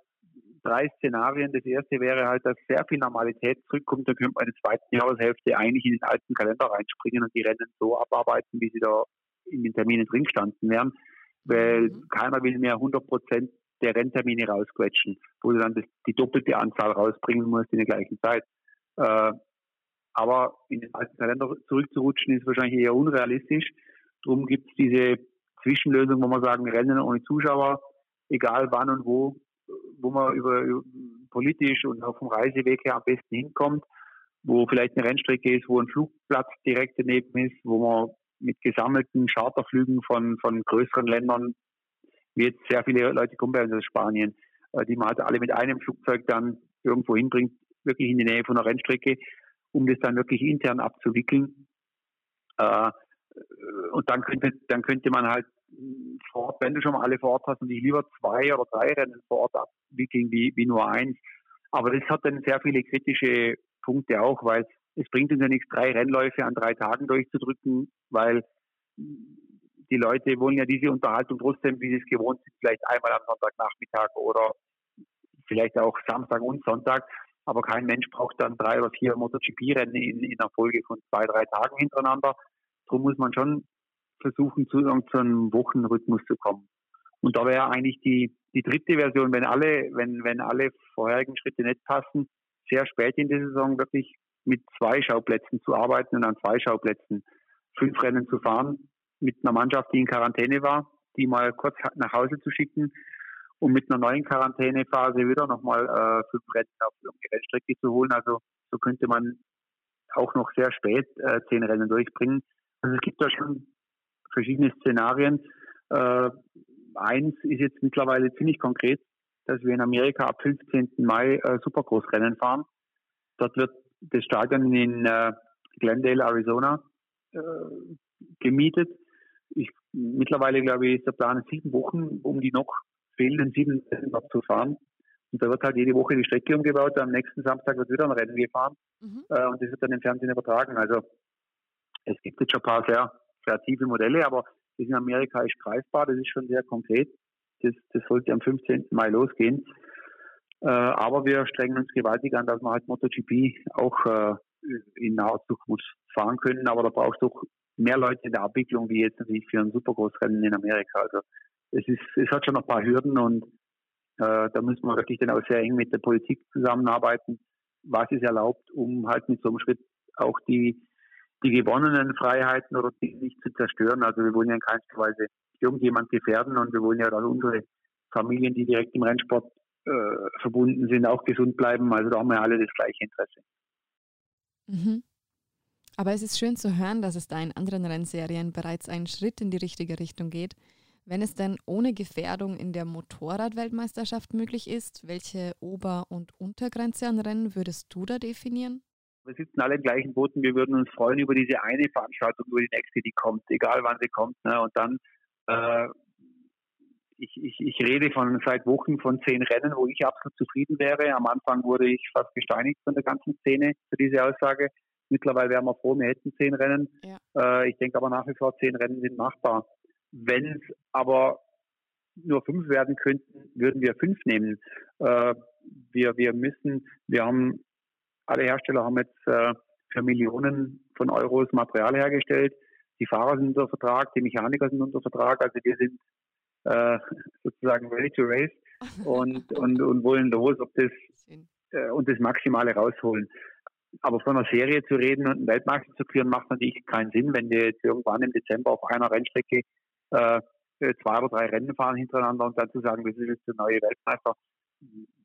drei Szenarien. Das erste wäre halt, dass sehr viel Normalität zurückkommt. Dann könnte man in der zweiten Jahreshälfte eigentlich in den alten Kalender reinspringen und die Rennen so abarbeiten, wie sie da in den Terminen drin gestanden wären, weil mhm. keiner will mehr 100 Prozent der Renntermine rausquetschen, wo du dann das, die doppelte Anzahl rausbringen musst in der gleichen Zeit. Äh, aber in den alten Kalender zurückzurutschen ist wahrscheinlich eher unrealistisch. Darum gibt es diese Zwischenlösung, wo man sagen, Rennen ohne Zuschauer, egal wann und wo, wo man über, über politisch und auch vom Reiseweg her am besten hinkommt, wo vielleicht eine Rennstrecke ist, wo ein Flugplatz direkt daneben ist, wo man mit gesammelten Charterflügen von, von größeren Ländern, wie jetzt sehr viele Leute kommen bei uns aus Spanien, äh, die man halt alle mit einem Flugzeug dann irgendwo hinbringt, wirklich in die Nähe von einer Rennstrecke, um das dann wirklich intern abzuwickeln. Äh, und dann könnte, dann könnte man halt vor Ort, wenn du schon mal alle vor Ort hast, und ich lieber zwei oder drei Rennen vor Ort abwickeln wie, wie nur eins. Aber das hat dann sehr viele kritische Punkte auch, weil es bringt uns ja nichts, drei Rennläufe an drei Tagen durchzudrücken, weil die Leute wollen ja diese Unterhaltung trotzdem, wie sie es gewohnt sind, vielleicht einmal am Sonntagnachmittag oder vielleicht auch Samstag und Sonntag. Aber kein Mensch braucht dann drei oder vier MotoGP-Rennen in, in einer Folge von zwei, drei Tagen hintereinander. Darum muss man schon versuchen, zu, zu einem Wochenrhythmus zu kommen. Und da wäre eigentlich die, die dritte Version, wenn alle, wenn, wenn alle vorherigen Schritte nicht passen, sehr spät in der Saison wirklich mit zwei Schauplätzen zu arbeiten und an zwei Schauplätzen fünf Rennen zu fahren, mit einer Mannschaft, die in Quarantäne war, die mal kurz nach Hause zu schicken und mit einer neuen Quarantänephase wieder nochmal äh, fünf Rennen auf die Rennstrecke zu holen. Also so könnte man auch noch sehr spät äh, zehn Rennen durchbringen. Also es gibt da schon verschiedene Szenarien. Äh, eins ist jetzt mittlerweile ziemlich konkret, dass wir in Amerika ab 15. Mai äh, Supergroßrennen fahren. Dort wird das Stadion in äh, Glendale, Arizona äh, gemietet. Ich, mittlerweile, glaube ich, ist der Plan sieben Wochen, um die noch fehlenden sieben Rennen zu fahren. Und da wird halt jede Woche die Strecke umgebaut. Am nächsten Samstag wird wieder ein Rennen gefahren. Mhm. Äh, und das wird dann im Fernsehen übertragen. Also es gibt jetzt schon ein paar sehr kreative Modelle, aber das in Amerika ist greifbar. Das ist schon sehr konkret. Das, das sollte am 15. Mai losgehen. Äh, aber wir strengen uns gewaltig an, dass wir halt MotoGP auch äh, in naher Zukunft fahren können. Aber da brauchst du auch mehr Leute in der Abwicklung, wie jetzt natürlich für ein Supergroßrennen in Amerika. Also es ist, es hat schon noch ein paar Hürden und äh, da müssen wir wirklich dann auch sehr eng mit der Politik zusammenarbeiten, was ist erlaubt, um halt mit so einem Schritt auch die, die gewonnenen Freiheiten oder die nicht zu zerstören. Also wir wollen ja in keinster Weise irgendjemand gefährden und wir wollen ja, dass unsere Familien, die direkt im Rennsport äh, verbunden sind, auch gesund bleiben. Also da haben wir alle das gleiche Interesse. Mhm. Aber es ist schön zu hören, dass es da in anderen Rennserien bereits einen Schritt in die richtige Richtung geht. Wenn es denn ohne Gefährdung in der Motorradweltmeisterschaft möglich ist, welche Ober- und Untergrenze an Rennen würdest du da definieren? Wir sitzen alle im gleichen Boot und wir würden uns freuen über diese eine Veranstaltung, über die nächste, die kommt, egal wann sie kommt. Ne? Und dann, äh, ich, ich, ich rede von seit Wochen von zehn Rennen, wo ich absolut zufrieden wäre. Am Anfang wurde ich fast gesteinigt von der ganzen Szene für diese Aussage. Mittlerweile wären wir froh, wir hätten zehn Rennen. Ja. Äh, ich denke aber nach wie vor, zehn Rennen sind machbar. Wenn es aber nur fünf werden könnten, würden wir fünf nehmen. Äh, wir, wir müssen, wir haben, alle Hersteller haben jetzt äh, für Millionen von Euros Material hergestellt. Die Fahrer sind unter Vertrag, die Mechaniker sind unter Vertrag. Also wir sind äh, sozusagen ready to race und, und, und wollen los, ob das äh, und das Maximale rausholen. Aber von einer Serie zu reden und einen Weltmeister zu führen, macht natürlich keinen Sinn, wenn wir jetzt irgendwann im Dezember auf einer Rennstrecke äh, zwei oder drei Rennen fahren hintereinander und dann zu sagen, das ist jetzt der neue Weltmeister,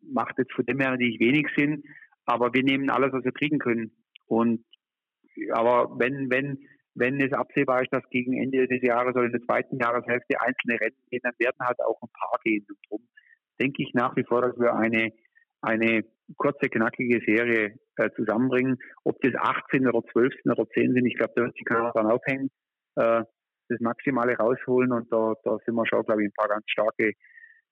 macht jetzt von dem her natürlich wenig Sinn. Aber wir nehmen alles, was wir kriegen können. Und aber wenn, wenn, wenn es absehbar ist, dass gegen Ende des Jahres oder in der zweiten Jahreshälfte einzelne Rennen gehen, dann werden halt auch ein paar gehen. Und darum denke ich nach wie vor, dass wir eine, eine kurze, knackige Serie äh, zusammenbringen. Ob das 18 oder 12 oder 10 sind, ich glaube, da wird sich keiner dran aufhängen. Äh, das Maximale rausholen und da, da sind wir schon, glaube ich, ein paar ganz starke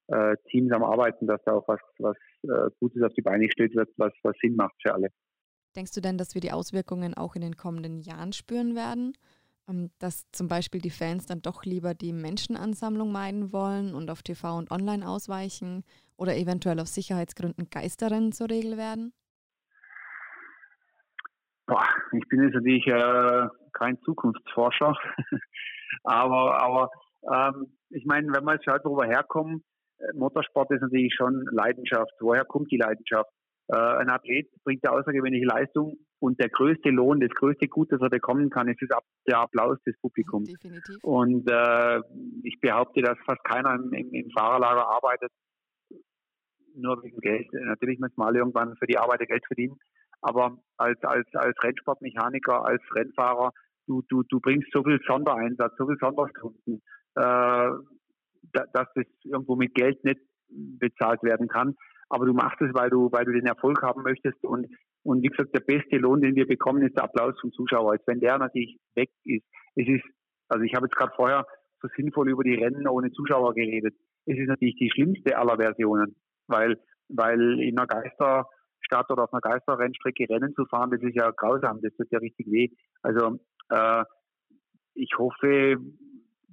äh, Teams am Arbeiten, dass da auch was, was äh, Gutes auf die Beine gestellt wird, was, was Sinn macht für alle. Denkst du denn, dass wir die Auswirkungen auch in den kommenden Jahren spüren werden? Ähm, dass zum Beispiel die Fans dann doch lieber die Menschenansammlung meiden wollen und auf TV und Online ausweichen oder eventuell aus Sicherheitsgründen Geisterrennen zur Regel werden? Boah, ich bin jetzt natürlich äh, kein Zukunftsforscher, aber, aber ähm, ich meine, wenn man jetzt schaut, wo wir herkommen, äh, Motorsport ist natürlich schon Leidenschaft. Woher kommt die Leidenschaft? Äh, ein Athlet bringt eine außergewöhnliche Leistung und der größte Lohn, das größte Gut, das er bekommen kann, ist der Applaus des Publikums. Definitiv. Und äh, ich behaupte, dass fast keiner im, im, im Fahrerlager arbeitet, nur wegen Geld. Natürlich müssen wir alle irgendwann für die Arbeit Geld verdienen, aber als, als, als Rennsportmechaniker, als Rennfahrer, du, du, du bringst so viel Sondereinsatz, so viel Sonderstunden, äh, dass das irgendwo mit Geld nicht bezahlt werden kann. Aber du machst es, weil du, weil du den Erfolg haben möchtest. Und, und wie gesagt, der beste Lohn, den wir bekommen, ist der Applaus vom Zuschauer. Als wenn der natürlich weg ist. Es ist, also ich habe jetzt gerade vorher so sinnvoll über die Rennen ohne Zuschauer geredet. Es ist natürlich die schlimmste aller Versionen, weil, weil in einer Geister, Stadt oder auf einer Geisterrennstrecke Rennen zu fahren, das ist ja grausam, das tut ja richtig weh. Also ich hoffe,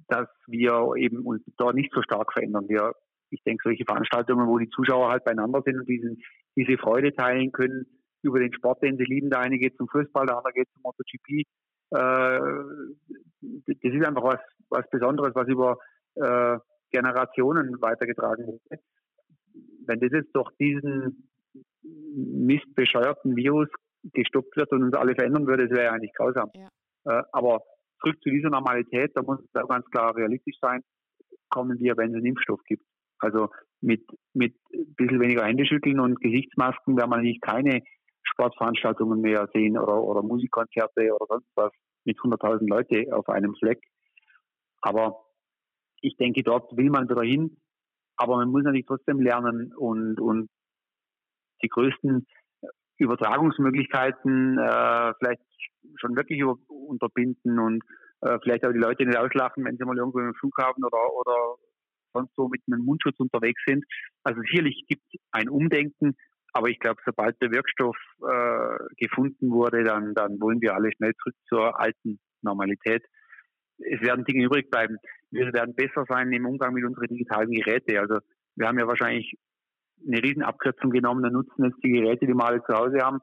dass wir eben uns da nicht so stark verändern. Wir, ich denke, solche Veranstaltungen, wo die Zuschauer halt beieinander sind und diesen, diese Freude teilen können über den Sport, den sie lieben. Der eine geht zum Fußball, der andere geht zum MotoGP. Äh, das ist einfach was, was Besonderes, was über äh, Generationen weitergetragen wurde. Wenn das jetzt durch diesen mistbescheuerten Virus gestoppt wird und uns alle verändern würde, das wäre eigentlich grausam. Ja. Äh, aber zurück zu dieser Normalität, da muss es auch ganz klar realistisch sein, kommen wir, wenn es einen Impfstoff gibt. Also mit, mit ein bisschen weniger Händeschütteln und Gesichtsmasken werden wir natürlich keine Sportveranstaltungen mehr sehen oder, oder Musikkonzerte oder sonst was mit 100.000 Leute auf einem Fleck. Aber ich denke, dort will man wieder hin. Aber man muss natürlich trotzdem lernen und, und die größten Übertragungsmöglichkeiten äh, vielleicht schon wirklich über, unterbinden und äh, vielleicht auch die Leute nicht auslachen, wenn sie mal irgendwo im Flughafen oder, oder sonst so mit einem Mundschutz unterwegs sind. Also sicherlich gibt es ein Umdenken, aber ich glaube, sobald der Wirkstoff äh, gefunden wurde, dann, dann wollen wir alle schnell zurück zur alten Normalität. Es werden Dinge übrig bleiben. Wir werden besser sein im Umgang mit unseren digitalen Geräten. Also wir haben ja wahrscheinlich eine Riesenabkürzung genommen und nutzen jetzt die Geräte, die wir alle zu Hause haben.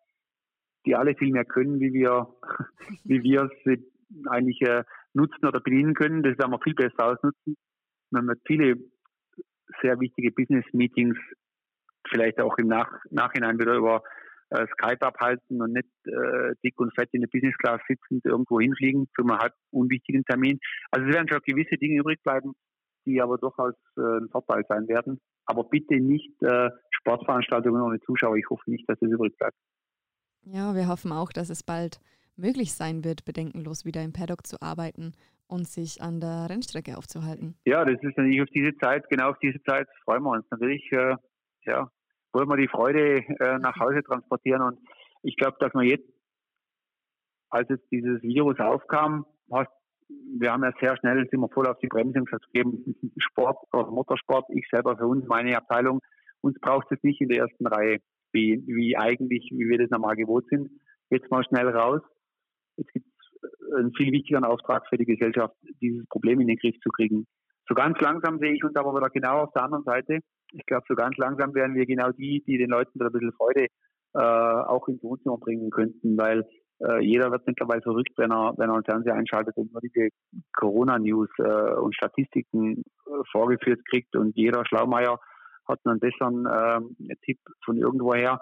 die alle viel mehr können, wie wir, wie wir es eigentlich äh, nutzen oder bedienen können. Das werden wir viel besser ausnutzen. Man wird viele sehr wichtige Business-Meetings vielleicht auch im Nach Nachhinein wieder über äh, Skype abhalten und nicht äh, dick und fett in der Business Class sitzend irgendwo hinfliegen für einen halb unwichtigen Termin. Also es werden schon gewisse Dinge übrig bleiben, die aber durchaus äh, ein Vorteil sein werden. Aber bitte nicht äh, Sportveranstaltungen ohne Zuschauer. Ich hoffe nicht, dass es übrig bleibt. Ja, wir hoffen auch, dass es bald möglich sein wird, bedenkenlos wieder im Paddock zu arbeiten und sich an der Rennstrecke aufzuhalten. Ja, das ist natürlich auf diese Zeit, genau auf diese Zeit freuen wir uns natürlich. Äh, ja, wollen wir die Freude äh, nach Hause transportieren und ich glaube, dass man jetzt, als jetzt dieses Virus aufkam, hast, wir haben ja sehr schnell, sind wir voll auf die Bremse und gesagt, Sport oder Motorsport, ich selber für uns, meine Abteilung, uns braucht es nicht in der ersten Reihe, wie, wie eigentlich, wie wir das normal gewohnt sind. Jetzt mal schnell raus. Jetzt gibt es einen viel wichtigeren Auftrag für die Gesellschaft, dieses Problem in den Griff zu kriegen. So ganz langsam sehe ich uns aber wieder genau auf der anderen Seite. Ich glaube, so ganz langsam werden wir genau die, die den Leuten wieder ein bisschen Freude äh, auch ins Wohnzimmer bringen könnten, weil äh, jeder wird mittlerweile verrückt, wenn er, wenn er einen Fernseher einschaltet und nur diese Corona-News äh, und Statistiken äh, vorgeführt kriegt und jeder Schlaumeier hat einen besseren äh, Tipp von irgendwoher.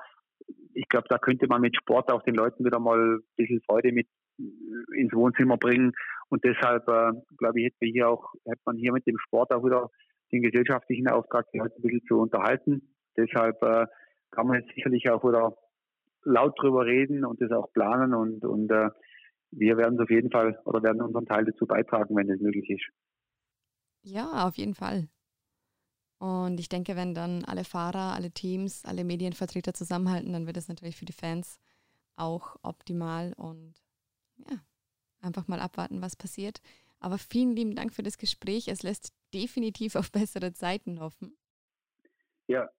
Ich glaube, da könnte man mit Sport auch den Leuten wieder mal ein bisschen Freude mit äh, ins Wohnzimmer bringen. Und deshalb, äh, glaube ich, hätte, hier auch, hätte man hier mit dem Sport auch wieder den gesellschaftlichen Auftrag, die Leute ein bisschen zu unterhalten. Deshalb äh, kann man jetzt sicherlich auch wieder laut drüber reden und das auch planen und, und äh, wir werden es auf jeden Fall oder werden unseren Teil dazu beitragen, wenn es möglich ist. Ja, auf jeden Fall. Und ich denke, wenn dann alle Fahrer, alle Teams, alle Medienvertreter zusammenhalten, dann wird es natürlich für die Fans auch optimal und ja, einfach mal abwarten, was passiert. Aber vielen lieben Dank für das Gespräch. Es lässt definitiv auf bessere Zeiten hoffen. Ja.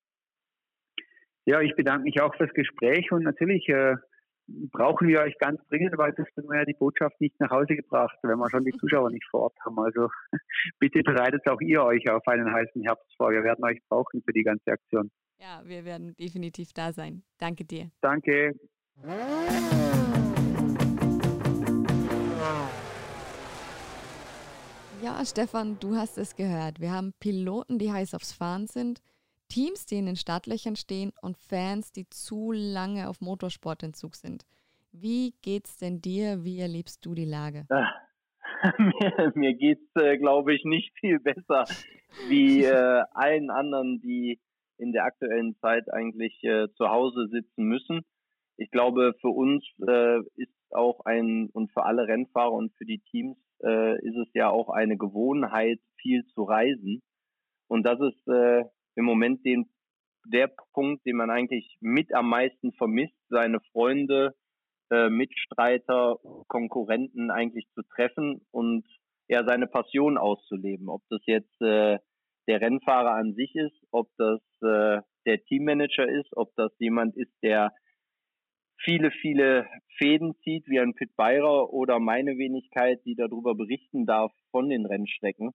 Ja, ich bedanke mich auch fürs Gespräch und natürlich äh, brauchen wir euch ganz dringend, weil das haben wir ja die Botschaft nicht nach Hause gebracht, wenn wir schon die Zuschauer nicht vor Ort haben. Also bitte bereitet auch ihr euch auf einen heißen Herbst vor. Wir werden euch brauchen für die ganze Aktion. Ja, wir werden definitiv da sein. Danke dir. Danke. Ja, Stefan, du hast es gehört. Wir haben Piloten, die heiß aufs Fahren sind, Teams, die in den Startlöchern stehen und Fans, die zu lange auf Motorsportentzug sind. Wie geht's denn dir? Wie erlebst du die Lage? Ah, mir, mir geht's, äh, glaube ich, nicht viel besser wie äh, allen anderen, die in der aktuellen Zeit eigentlich äh, zu Hause sitzen müssen. Ich glaube, für uns äh, ist auch ein und für alle Rennfahrer und für die Teams äh, ist es ja auch eine Gewohnheit, viel zu reisen. Und das ist äh, im Moment den, der Punkt, den man eigentlich mit am meisten vermisst, seine Freunde, äh, Mitstreiter, Konkurrenten eigentlich zu treffen und ja seine Passion auszuleben. Ob das jetzt äh, der Rennfahrer an sich ist, ob das äh, der Teammanager ist, ob das jemand ist, der viele, viele Fäden zieht, wie ein Pit Beirer oder meine Wenigkeit, die darüber berichten darf von den Rennstrecken.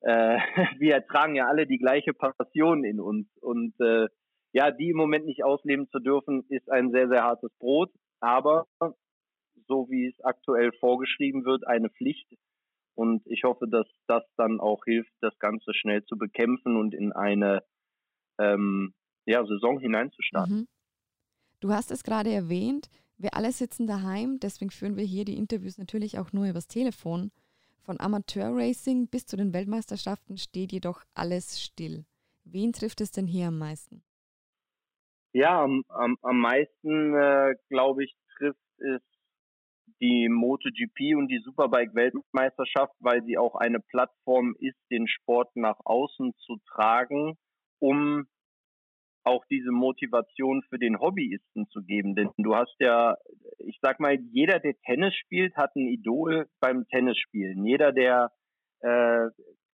Äh, wir tragen ja alle die gleiche Passion in uns und äh, ja, die im Moment nicht ausleben zu dürfen, ist ein sehr, sehr hartes Brot, aber so wie es aktuell vorgeschrieben wird, eine Pflicht. Und ich hoffe, dass das dann auch hilft, das Ganze schnell zu bekämpfen und in eine ähm, ja, Saison hineinzustarten. Mhm. Du hast es gerade erwähnt, wir alle sitzen daheim, deswegen führen wir hier die Interviews natürlich auch nur übers Telefon. Von Amateurracing bis zu den Weltmeisterschaften steht jedoch alles still. Wen trifft es denn hier am meisten? Ja, am, am, am meisten, äh, glaube ich, trifft es die MotoGP und die Superbike-Weltmeisterschaft, weil sie auch eine Plattform ist, den Sport nach außen zu tragen, um auch diese Motivation für den Hobbyisten zu geben. Denn du hast ja, ich sag mal, jeder, der Tennis spielt, hat ein Idol beim Tennisspielen. Jeder, der, äh,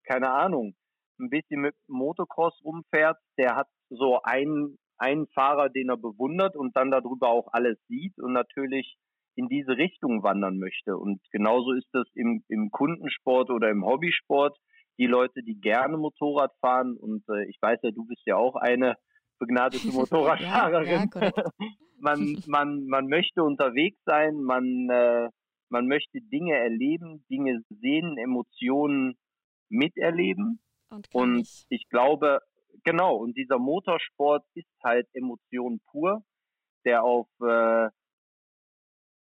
keine Ahnung, ein bisschen mit Motocross rumfährt, der hat so einen, einen Fahrer, den er bewundert und dann darüber auch alles sieht und natürlich in diese Richtung wandern möchte. Und genauso ist das im, im Kundensport oder im Hobbysport. Die Leute, die gerne Motorrad fahren und äh, ich weiß ja, du bist ja auch eine, begnadete Motorradfahrerin. ja, ja, man, man, man möchte unterwegs sein, man, äh, man möchte Dinge erleben, Dinge sehen, Emotionen miterleben. Und, und ich glaube, genau, und dieser Motorsport ist halt Emotion pur, der auf äh,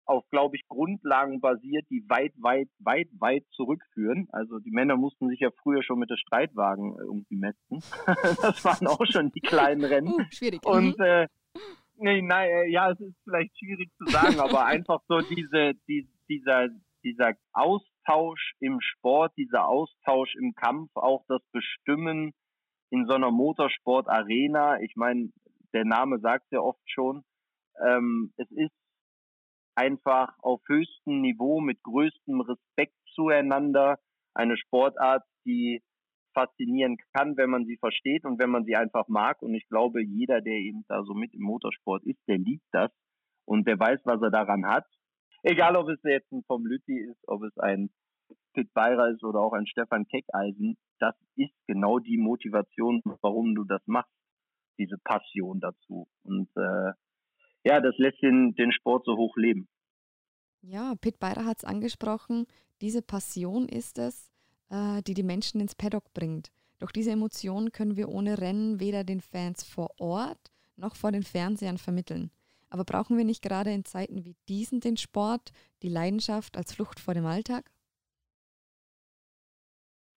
auf, glaube ich, Grundlagen basiert, die weit, weit, weit, weit zurückführen. Also die Männer mussten sich ja früher schon mit der Streitwagen äh, irgendwie messen. das waren auch schon die kleinen Rennen. Uh, schwierig. Und mhm. äh, nee, nein, äh, ja, es ist vielleicht schwierig zu sagen, aber einfach so diese, die, dieser, dieser Austausch im Sport, dieser Austausch im Kampf, auch das Bestimmen in so einer Motorsport-Arena. Ich meine, der Name sagt ja oft schon. Ähm, es ist einfach auf höchstem Niveau mit größtem Respekt zueinander. Eine Sportart, die faszinieren kann, wenn man sie versteht und wenn man sie einfach mag. Und ich glaube, jeder, der eben da so mit im Motorsport ist, der liebt das und der weiß, was er daran hat. Egal, ob es jetzt ein Tom Lütti ist, ob es ein Pit Beirer ist oder auch ein Stefan Keckeisen, das ist genau die Motivation, warum du das machst, diese Passion dazu. Und äh, ja, das lässt den, den Sport so hoch leben. Ja, Pitt Beirer hat es angesprochen. Diese Passion ist es, äh, die die Menschen ins Paddock bringt. Doch diese Emotionen können wir ohne Rennen weder den Fans vor Ort noch vor den Fernsehern vermitteln. Aber brauchen wir nicht gerade in Zeiten wie diesen den Sport, die Leidenschaft als Flucht vor dem Alltag?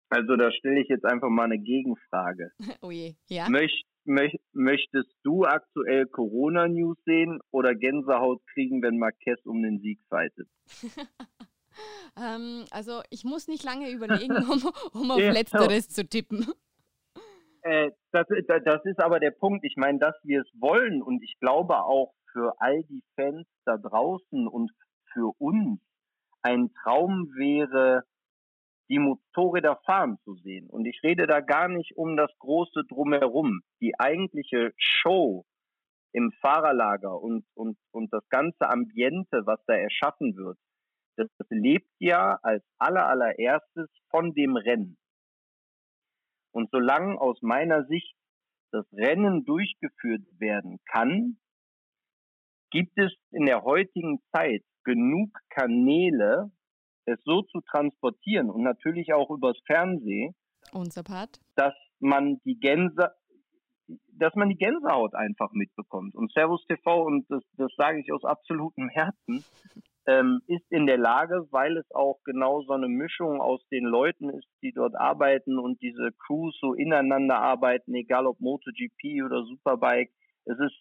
Also da stelle ich jetzt einfach mal eine Gegenfrage. oh je, ja. Möcht, möchtest du aktuell Corona-News sehen oder Gänsehaut kriegen, wenn Marquez um den Sieg fightet? ähm, also ich muss nicht lange überlegen, um, um auf Letzteres zu tippen. Äh, das, das ist aber der Punkt. Ich meine, dass wir es wollen und ich glaube auch für all die Fans da draußen und für uns ein Traum wäre, die Motorräder fahren zu sehen. Und ich rede da gar nicht um das große Drumherum. Die eigentliche Show im Fahrerlager und, und, und das ganze Ambiente, was da erschaffen wird, das, das lebt ja als aller, allererstes von dem Rennen. Und solange aus meiner Sicht das Rennen durchgeführt werden kann, gibt es in der heutigen Zeit genug Kanäle, es so zu transportieren und natürlich auch übers Fernsehen, unser Part, dass man die Gänse, dass man die Gänsehaut einfach mitbekommt. Und Servus TV, und das, das sage ich aus absolutem Herzen, ähm, ist in der Lage, weil es auch genau so eine Mischung aus den Leuten ist, die dort arbeiten und diese Crews so ineinander arbeiten, egal ob MotoGP oder Superbike. Es ist,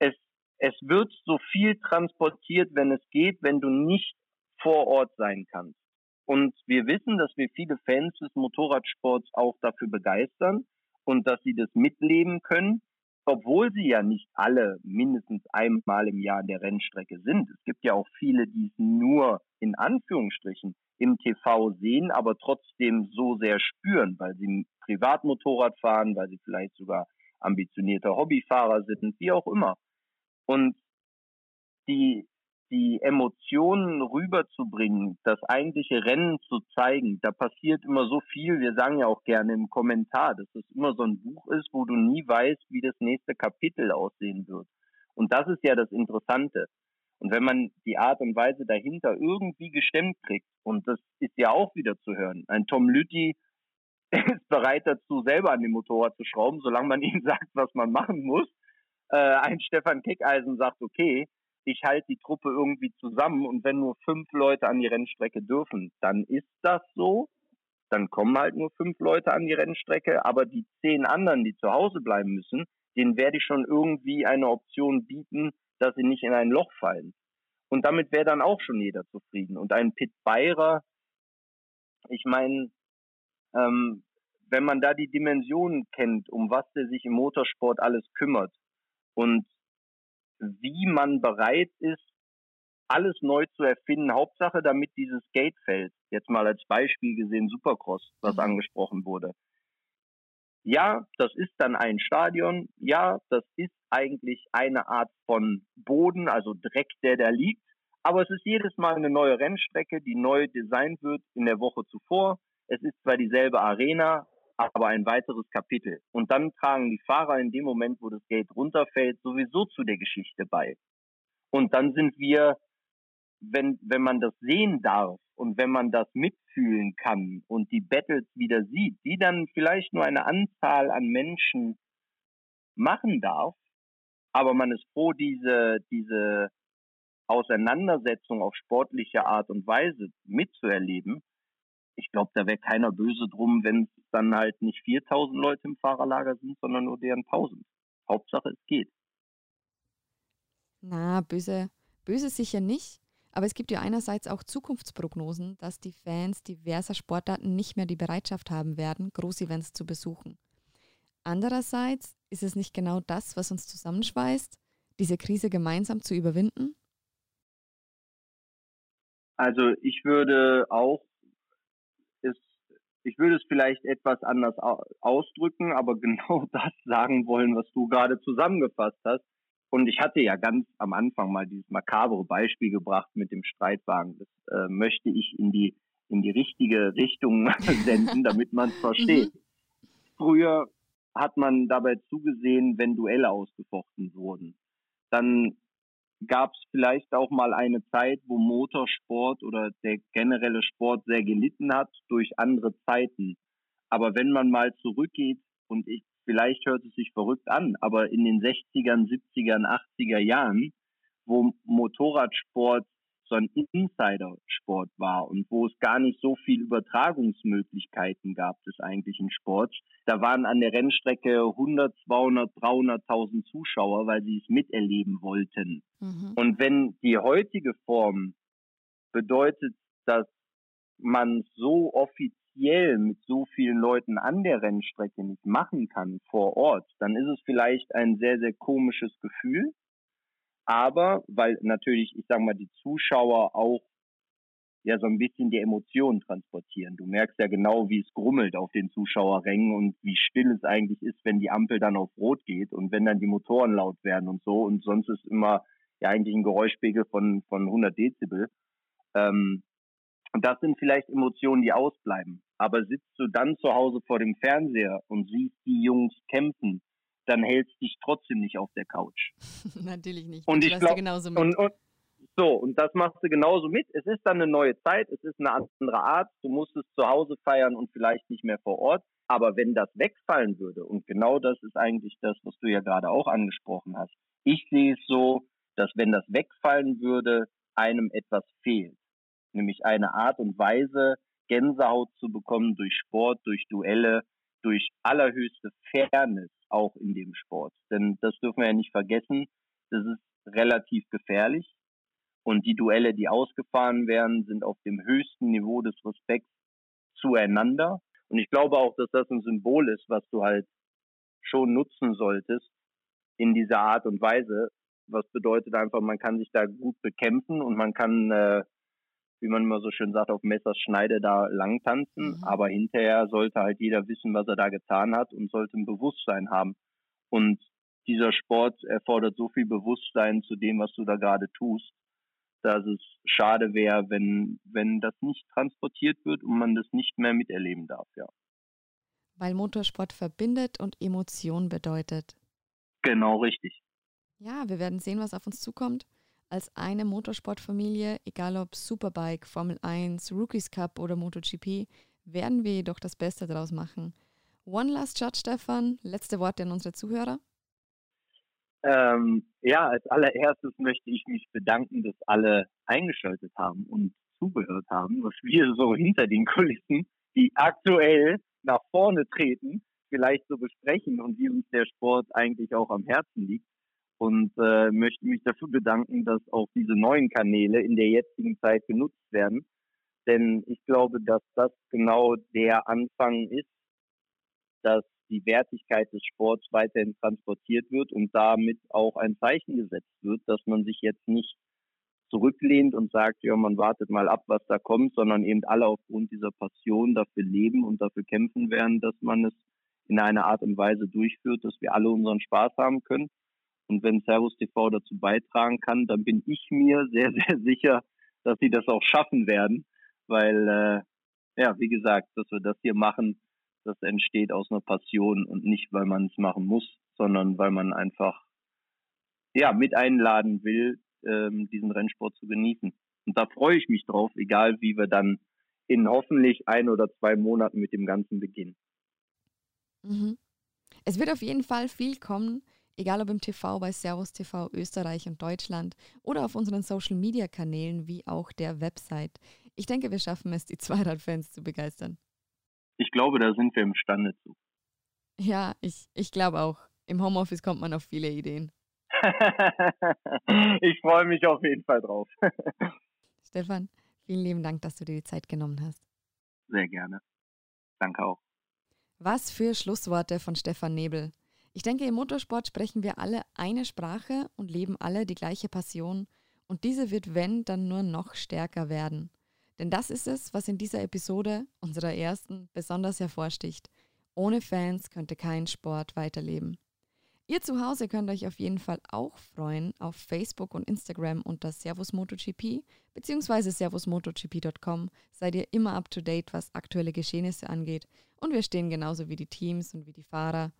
es, es wird so viel transportiert, wenn es geht, wenn du nicht vor Ort sein kannst. Und wir wissen, dass wir viele Fans des Motorradsports auch dafür begeistern und dass sie das mitleben können, obwohl sie ja nicht alle mindestens einmal im Jahr der Rennstrecke sind. Es gibt ja auch viele, die es nur in Anführungsstrichen im TV sehen, aber trotzdem so sehr spüren, weil sie Privatmotorrad fahren, weil sie vielleicht sogar ambitionierte Hobbyfahrer sind, wie auch immer. Und die die Emotionen rüberzubringen, das eigentliche Rennen zu zeigen, da passiert immer so viel. Wir sagen ja auch gerne im Kommentar, dass es immer so ein Buch ist, wo du nie weißt, wie das nächste Kapitel aussehen wird. Und das ist ja das Interessante. Und wenn man die Art und Weise dahinter irgendwie gestemmt kriegt, und das ist ja auch wieder zu hören, ein Tom Lütti ist bereit dazu, selber an dem Motorrad zu schrauben, solange man ihm sagt, was man machen muss. Äh, ein Stefan Kickeisen sagt, okay, ich halte die Truppe irgendwie zusammen und wenn nur fünf Leute an die Rennstrecke dürfen, dann ist das so. Dann kommen halt nur fünf Leute an die Rennstrecke, aber die zehn anderen, die zu Hause bleiben müssen, denen werde ich schon irgendwie eine Option bieten, dass sie nicht in ein Loch fallen. Und damit wäre dann auch schon jeder zufrieden. Und ein Pit Beirer, ich meine, ähm, wenn man da die Dimensionen kennt, um was der sich im Motorsport alles kümmert und wie man bereit ist, alles neu zu erfinden. Hauptsache, damit dieses Skatefeld, jetzt mal als Beispiel gesehen, Supercross, was mhm. angesprochen wurde. Ja, das ist dann ein Stadion. Ja, das ist eigentlich eine Art von Boden, also Dreck, der da liegt. Aber es ist jedes Mal eine neue Rennstrecke, die neu designt wird in der Woche zuvor. Es ist zwar dieselbe Arena, aber ein weiteres Kapitel. Und dann tragen die Fahrer in dem Moment, wo das Gate runterfällt, sowieso zu der Geschichte bei. Und dann sind wir, wenn, wenn man das sehen darf und wenn man das mitfühlen kann und die Battles wieder sieht, die dann vielleicht nur eine Anzahl an Menschen machen darf, aber man ist froh, diese, diese Auseinandersetzung auf sportliche Art und Weise mitzuerleben, ich glaube, da wäre keiner böse drum, wenn es dann halt nicht 4000 Leute im Fahrerlager sind, sondern nur deren 1000. Hauptsache, es geht. Na, böse, böse sicher nicht. Aber es gibt ja einerseits auch Zukunftsprognosen, dass die Fans diverser Sportarten nicht mehr die Bereitschaft haben werden, Großevents zu besuchen. Andererseits ist es nicht genau das, was uns zusammenschweißt, diese Krise gemeinsam zu überwinden? Also ich würde auch ich würde es vielleicht etwas anders ausdrücken, aber genau das sagen wollen, was du gerade zusammengefasst hast. Und ich hatte ja ganz am Anfang mal dieses makabre Beispiel gebracht mit dem Streitwagen. Das äh, möchte ich in die in die richtige Richtung senden, damit man es versteht. Mhm. Früher hat man dabei zugesehen, wenn Duelle ausgefochten wurden. Dann gab es vielleicht auch mal eine Zeit, wo Motorsport oder der generelle Sport sehr gelitten hat durch andere Zeiten. Aber wenn man mal zurückgeht und ich, vielleicht hört es sich verrückt an, aber in den 60ern, 70ern, 80er Jahren, wo Motorradsport so ein Insider-Sport war und wo es gar nicht so viel Übertragungsmöglichkeiten gab des eigentlichen Sports. Da waren an der Rennstrecke 100, 200, 300.000 Zuschauer, weil sie es miterleben wollten. Mhm. Und wenn die heutige Form bedeutet, dass man so offiziell mit so vielen Leuten an der Rennstrecke nicht machen kann vor Ort, dann ist es vielleicht ein sehr, sehr komisches Gefühl. Aber weil natürlich, ich sage mal, die Zuschauer auch ja so ein bisschen die Emotionen transportieren. Du merkst ja genau, wie es grummelt auf den Zuschauerrängen und wie still es eigentlich ist, wenn die Ampel dann auf Rot geht und wenn dann die Motoren laut werden und so. Und sonst ist immer ja eigentlich ein Geräuschpegel von, von 100 Dezibel. Ähm, und das sind vielleicht Emotionen, die ausbleiben. Aber sitzt du dann zu Hause vor dem Fernseher und siehst die Jungs kämpfen dann hältst du dich trotzdem nicht auf der Couch. Natürlich nicht. Und ich glaube, genauso mit. Und, und, so, und das machst du genauso mit. Es ist dann eine neue Zeit, es ist eine andere Art. Du musst es zu Hause feiern und vielleicht nicht mehr vor Ort. Aber wenn das wegfallen würde, und genau das ist eigentlich das, was du ja gerade auch angesprochen hast. Ich sehe es so, dass wenn das wegfallen würde, einem etwas fehlt. Nämlich eine Art und Weise, Gänsehaut zu bekommen durch Sport, durch Duelle, durch allerhöchste Fairness auch in dem Sport. Denn das dürfen wir ja nicht vergessen, das ist relativ gefährlich. Und die Duelle, die ausgefahren werden, sind auf dem höchsten Niveau des Respekts zueinander. Und ich glaube auch, dass das ein Symbol ist, was du halt schon nutzen solltest in dieser Art und Weise. Was bedeutet einfach, man kann sich da gut bekämpfen und man kann äh, wie man immer so schön sagt, auf Messers Schneide da lang tanzen. Mhm. Aber hinterher sollte halt jeder wissen, was er da getan hat und sollte ein Bewusstsein haben. Und dieser Sport erfordert so viel Bewusstsein zu dem, was du da gerade tust, dass es schade wäre, wenn, wenn das nicht transportiert wird und man das nicht mehr miterleben darf, ja. Weil Motorsport verbindet und Emotion bedeutet. Genau richtig. Ja, wir werden sehen, was auf uns zukommt als eine Motorsportfamilie, egal ob Superbike, Formel 1, Rookies Cup oder MotoGP, werden wir jedoch das Beste daraus machen. One last shot, Stefan. Letzte Worte an unsere Zuhörer. Ähm, ja, als allererstes möchte ich mich bedanken, dass alle eingeschaltet haben und zugehört haben, was wir so hinter den Kulissen, die aktuell nach vorne treten, vielleicht so besprechen und wie uns der Sport eigentlich auch am Herzen liegt und äh, möchte mich dafür bedanken, dass auch diese neuen Kanäle in der jetzigen Zeit genutzt werden. Denn ich glaube, dass das genau der Anfang ist, dass die Wertigkeit des Sports weiterhin transportiert wird und damit auch ein Zeichen gesetzt wird, dass man sich jetzt nicht zurücklehnt und sagt, ja, man wartet mal ab, was da kommt, sondern eben alle aufgrund dieser Passion dafür leben und dafür kämpfen werden, dass man es in einer Art und Weise durchführt, dass wir alle unseren Spaß haben können. Und wenn Servus TV dazu beitragen kann, dann bin ich mir sehr, sehr sicher, dass sie das auch schaffen werden. Weil, äh, ja, wie gesagt, dass wir das hier machen, das entsteht aus einer Passion und nicht, weil man es machen muss, sondern weil man einfach ja mit einladen will, ähm, diesen Rennsport zu genießen. Und da freue ich mich drauf, egal wie wir dann in hoffentlich ein oder zwei Monaten mit dem Ganzen beginnen. Mhm. Es wird auf jeden Fall viel kommen, egal ob im TV bei Servus TV Österreich und Deutschland oder auf unseren Social Media Kanälen wie auch der Website. Ich denke, wir schaffen es, die Zweiradfans zu begeistern. Ich glaube, da sind wir imstande zu. Ja, ich, ich glaube auch. Im Homeoffice kommt man auf viele Ideen. ich freue mich auf jeden Fall drauf. Stefan, vielen lieben Dank, dass du dir die Zeit genommen hast. Sehr gerne. Danke auch. Was für Schlussworte von Stefan Nebel. Ich denke, im Motorsport sprechen wir alle eine Sprache und leben alle die gleiche Passion. Und diese wird, wenn, dann nur noch stärker werden. Denn das ist es, was in dieser Episode, unserer ersten, besonders hervorsticht. Ohne Fans könnte kein Sport weiterleben. Ihr zu Hause könnt euch auf jeden Fall auch freuen auf Facebook und Instagram unter Servus MotoGP bzw. servusmotogp.com seid ihr immer up to date, was aktuelle Geschehnisse angeht und wir stehen genauso wie die Teams und wie die Fahrer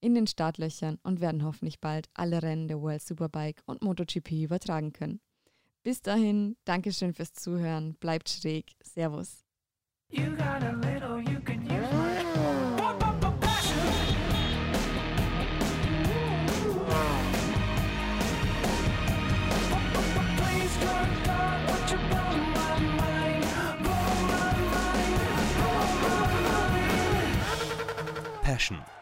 in den Startlöchern und werden hoffentlich bald alle Rennen der World Superbike und MotoGP übertragen können. Bis dahin, Dankeschön fürs Zuhören, bleibt schräg, Servus. Passion,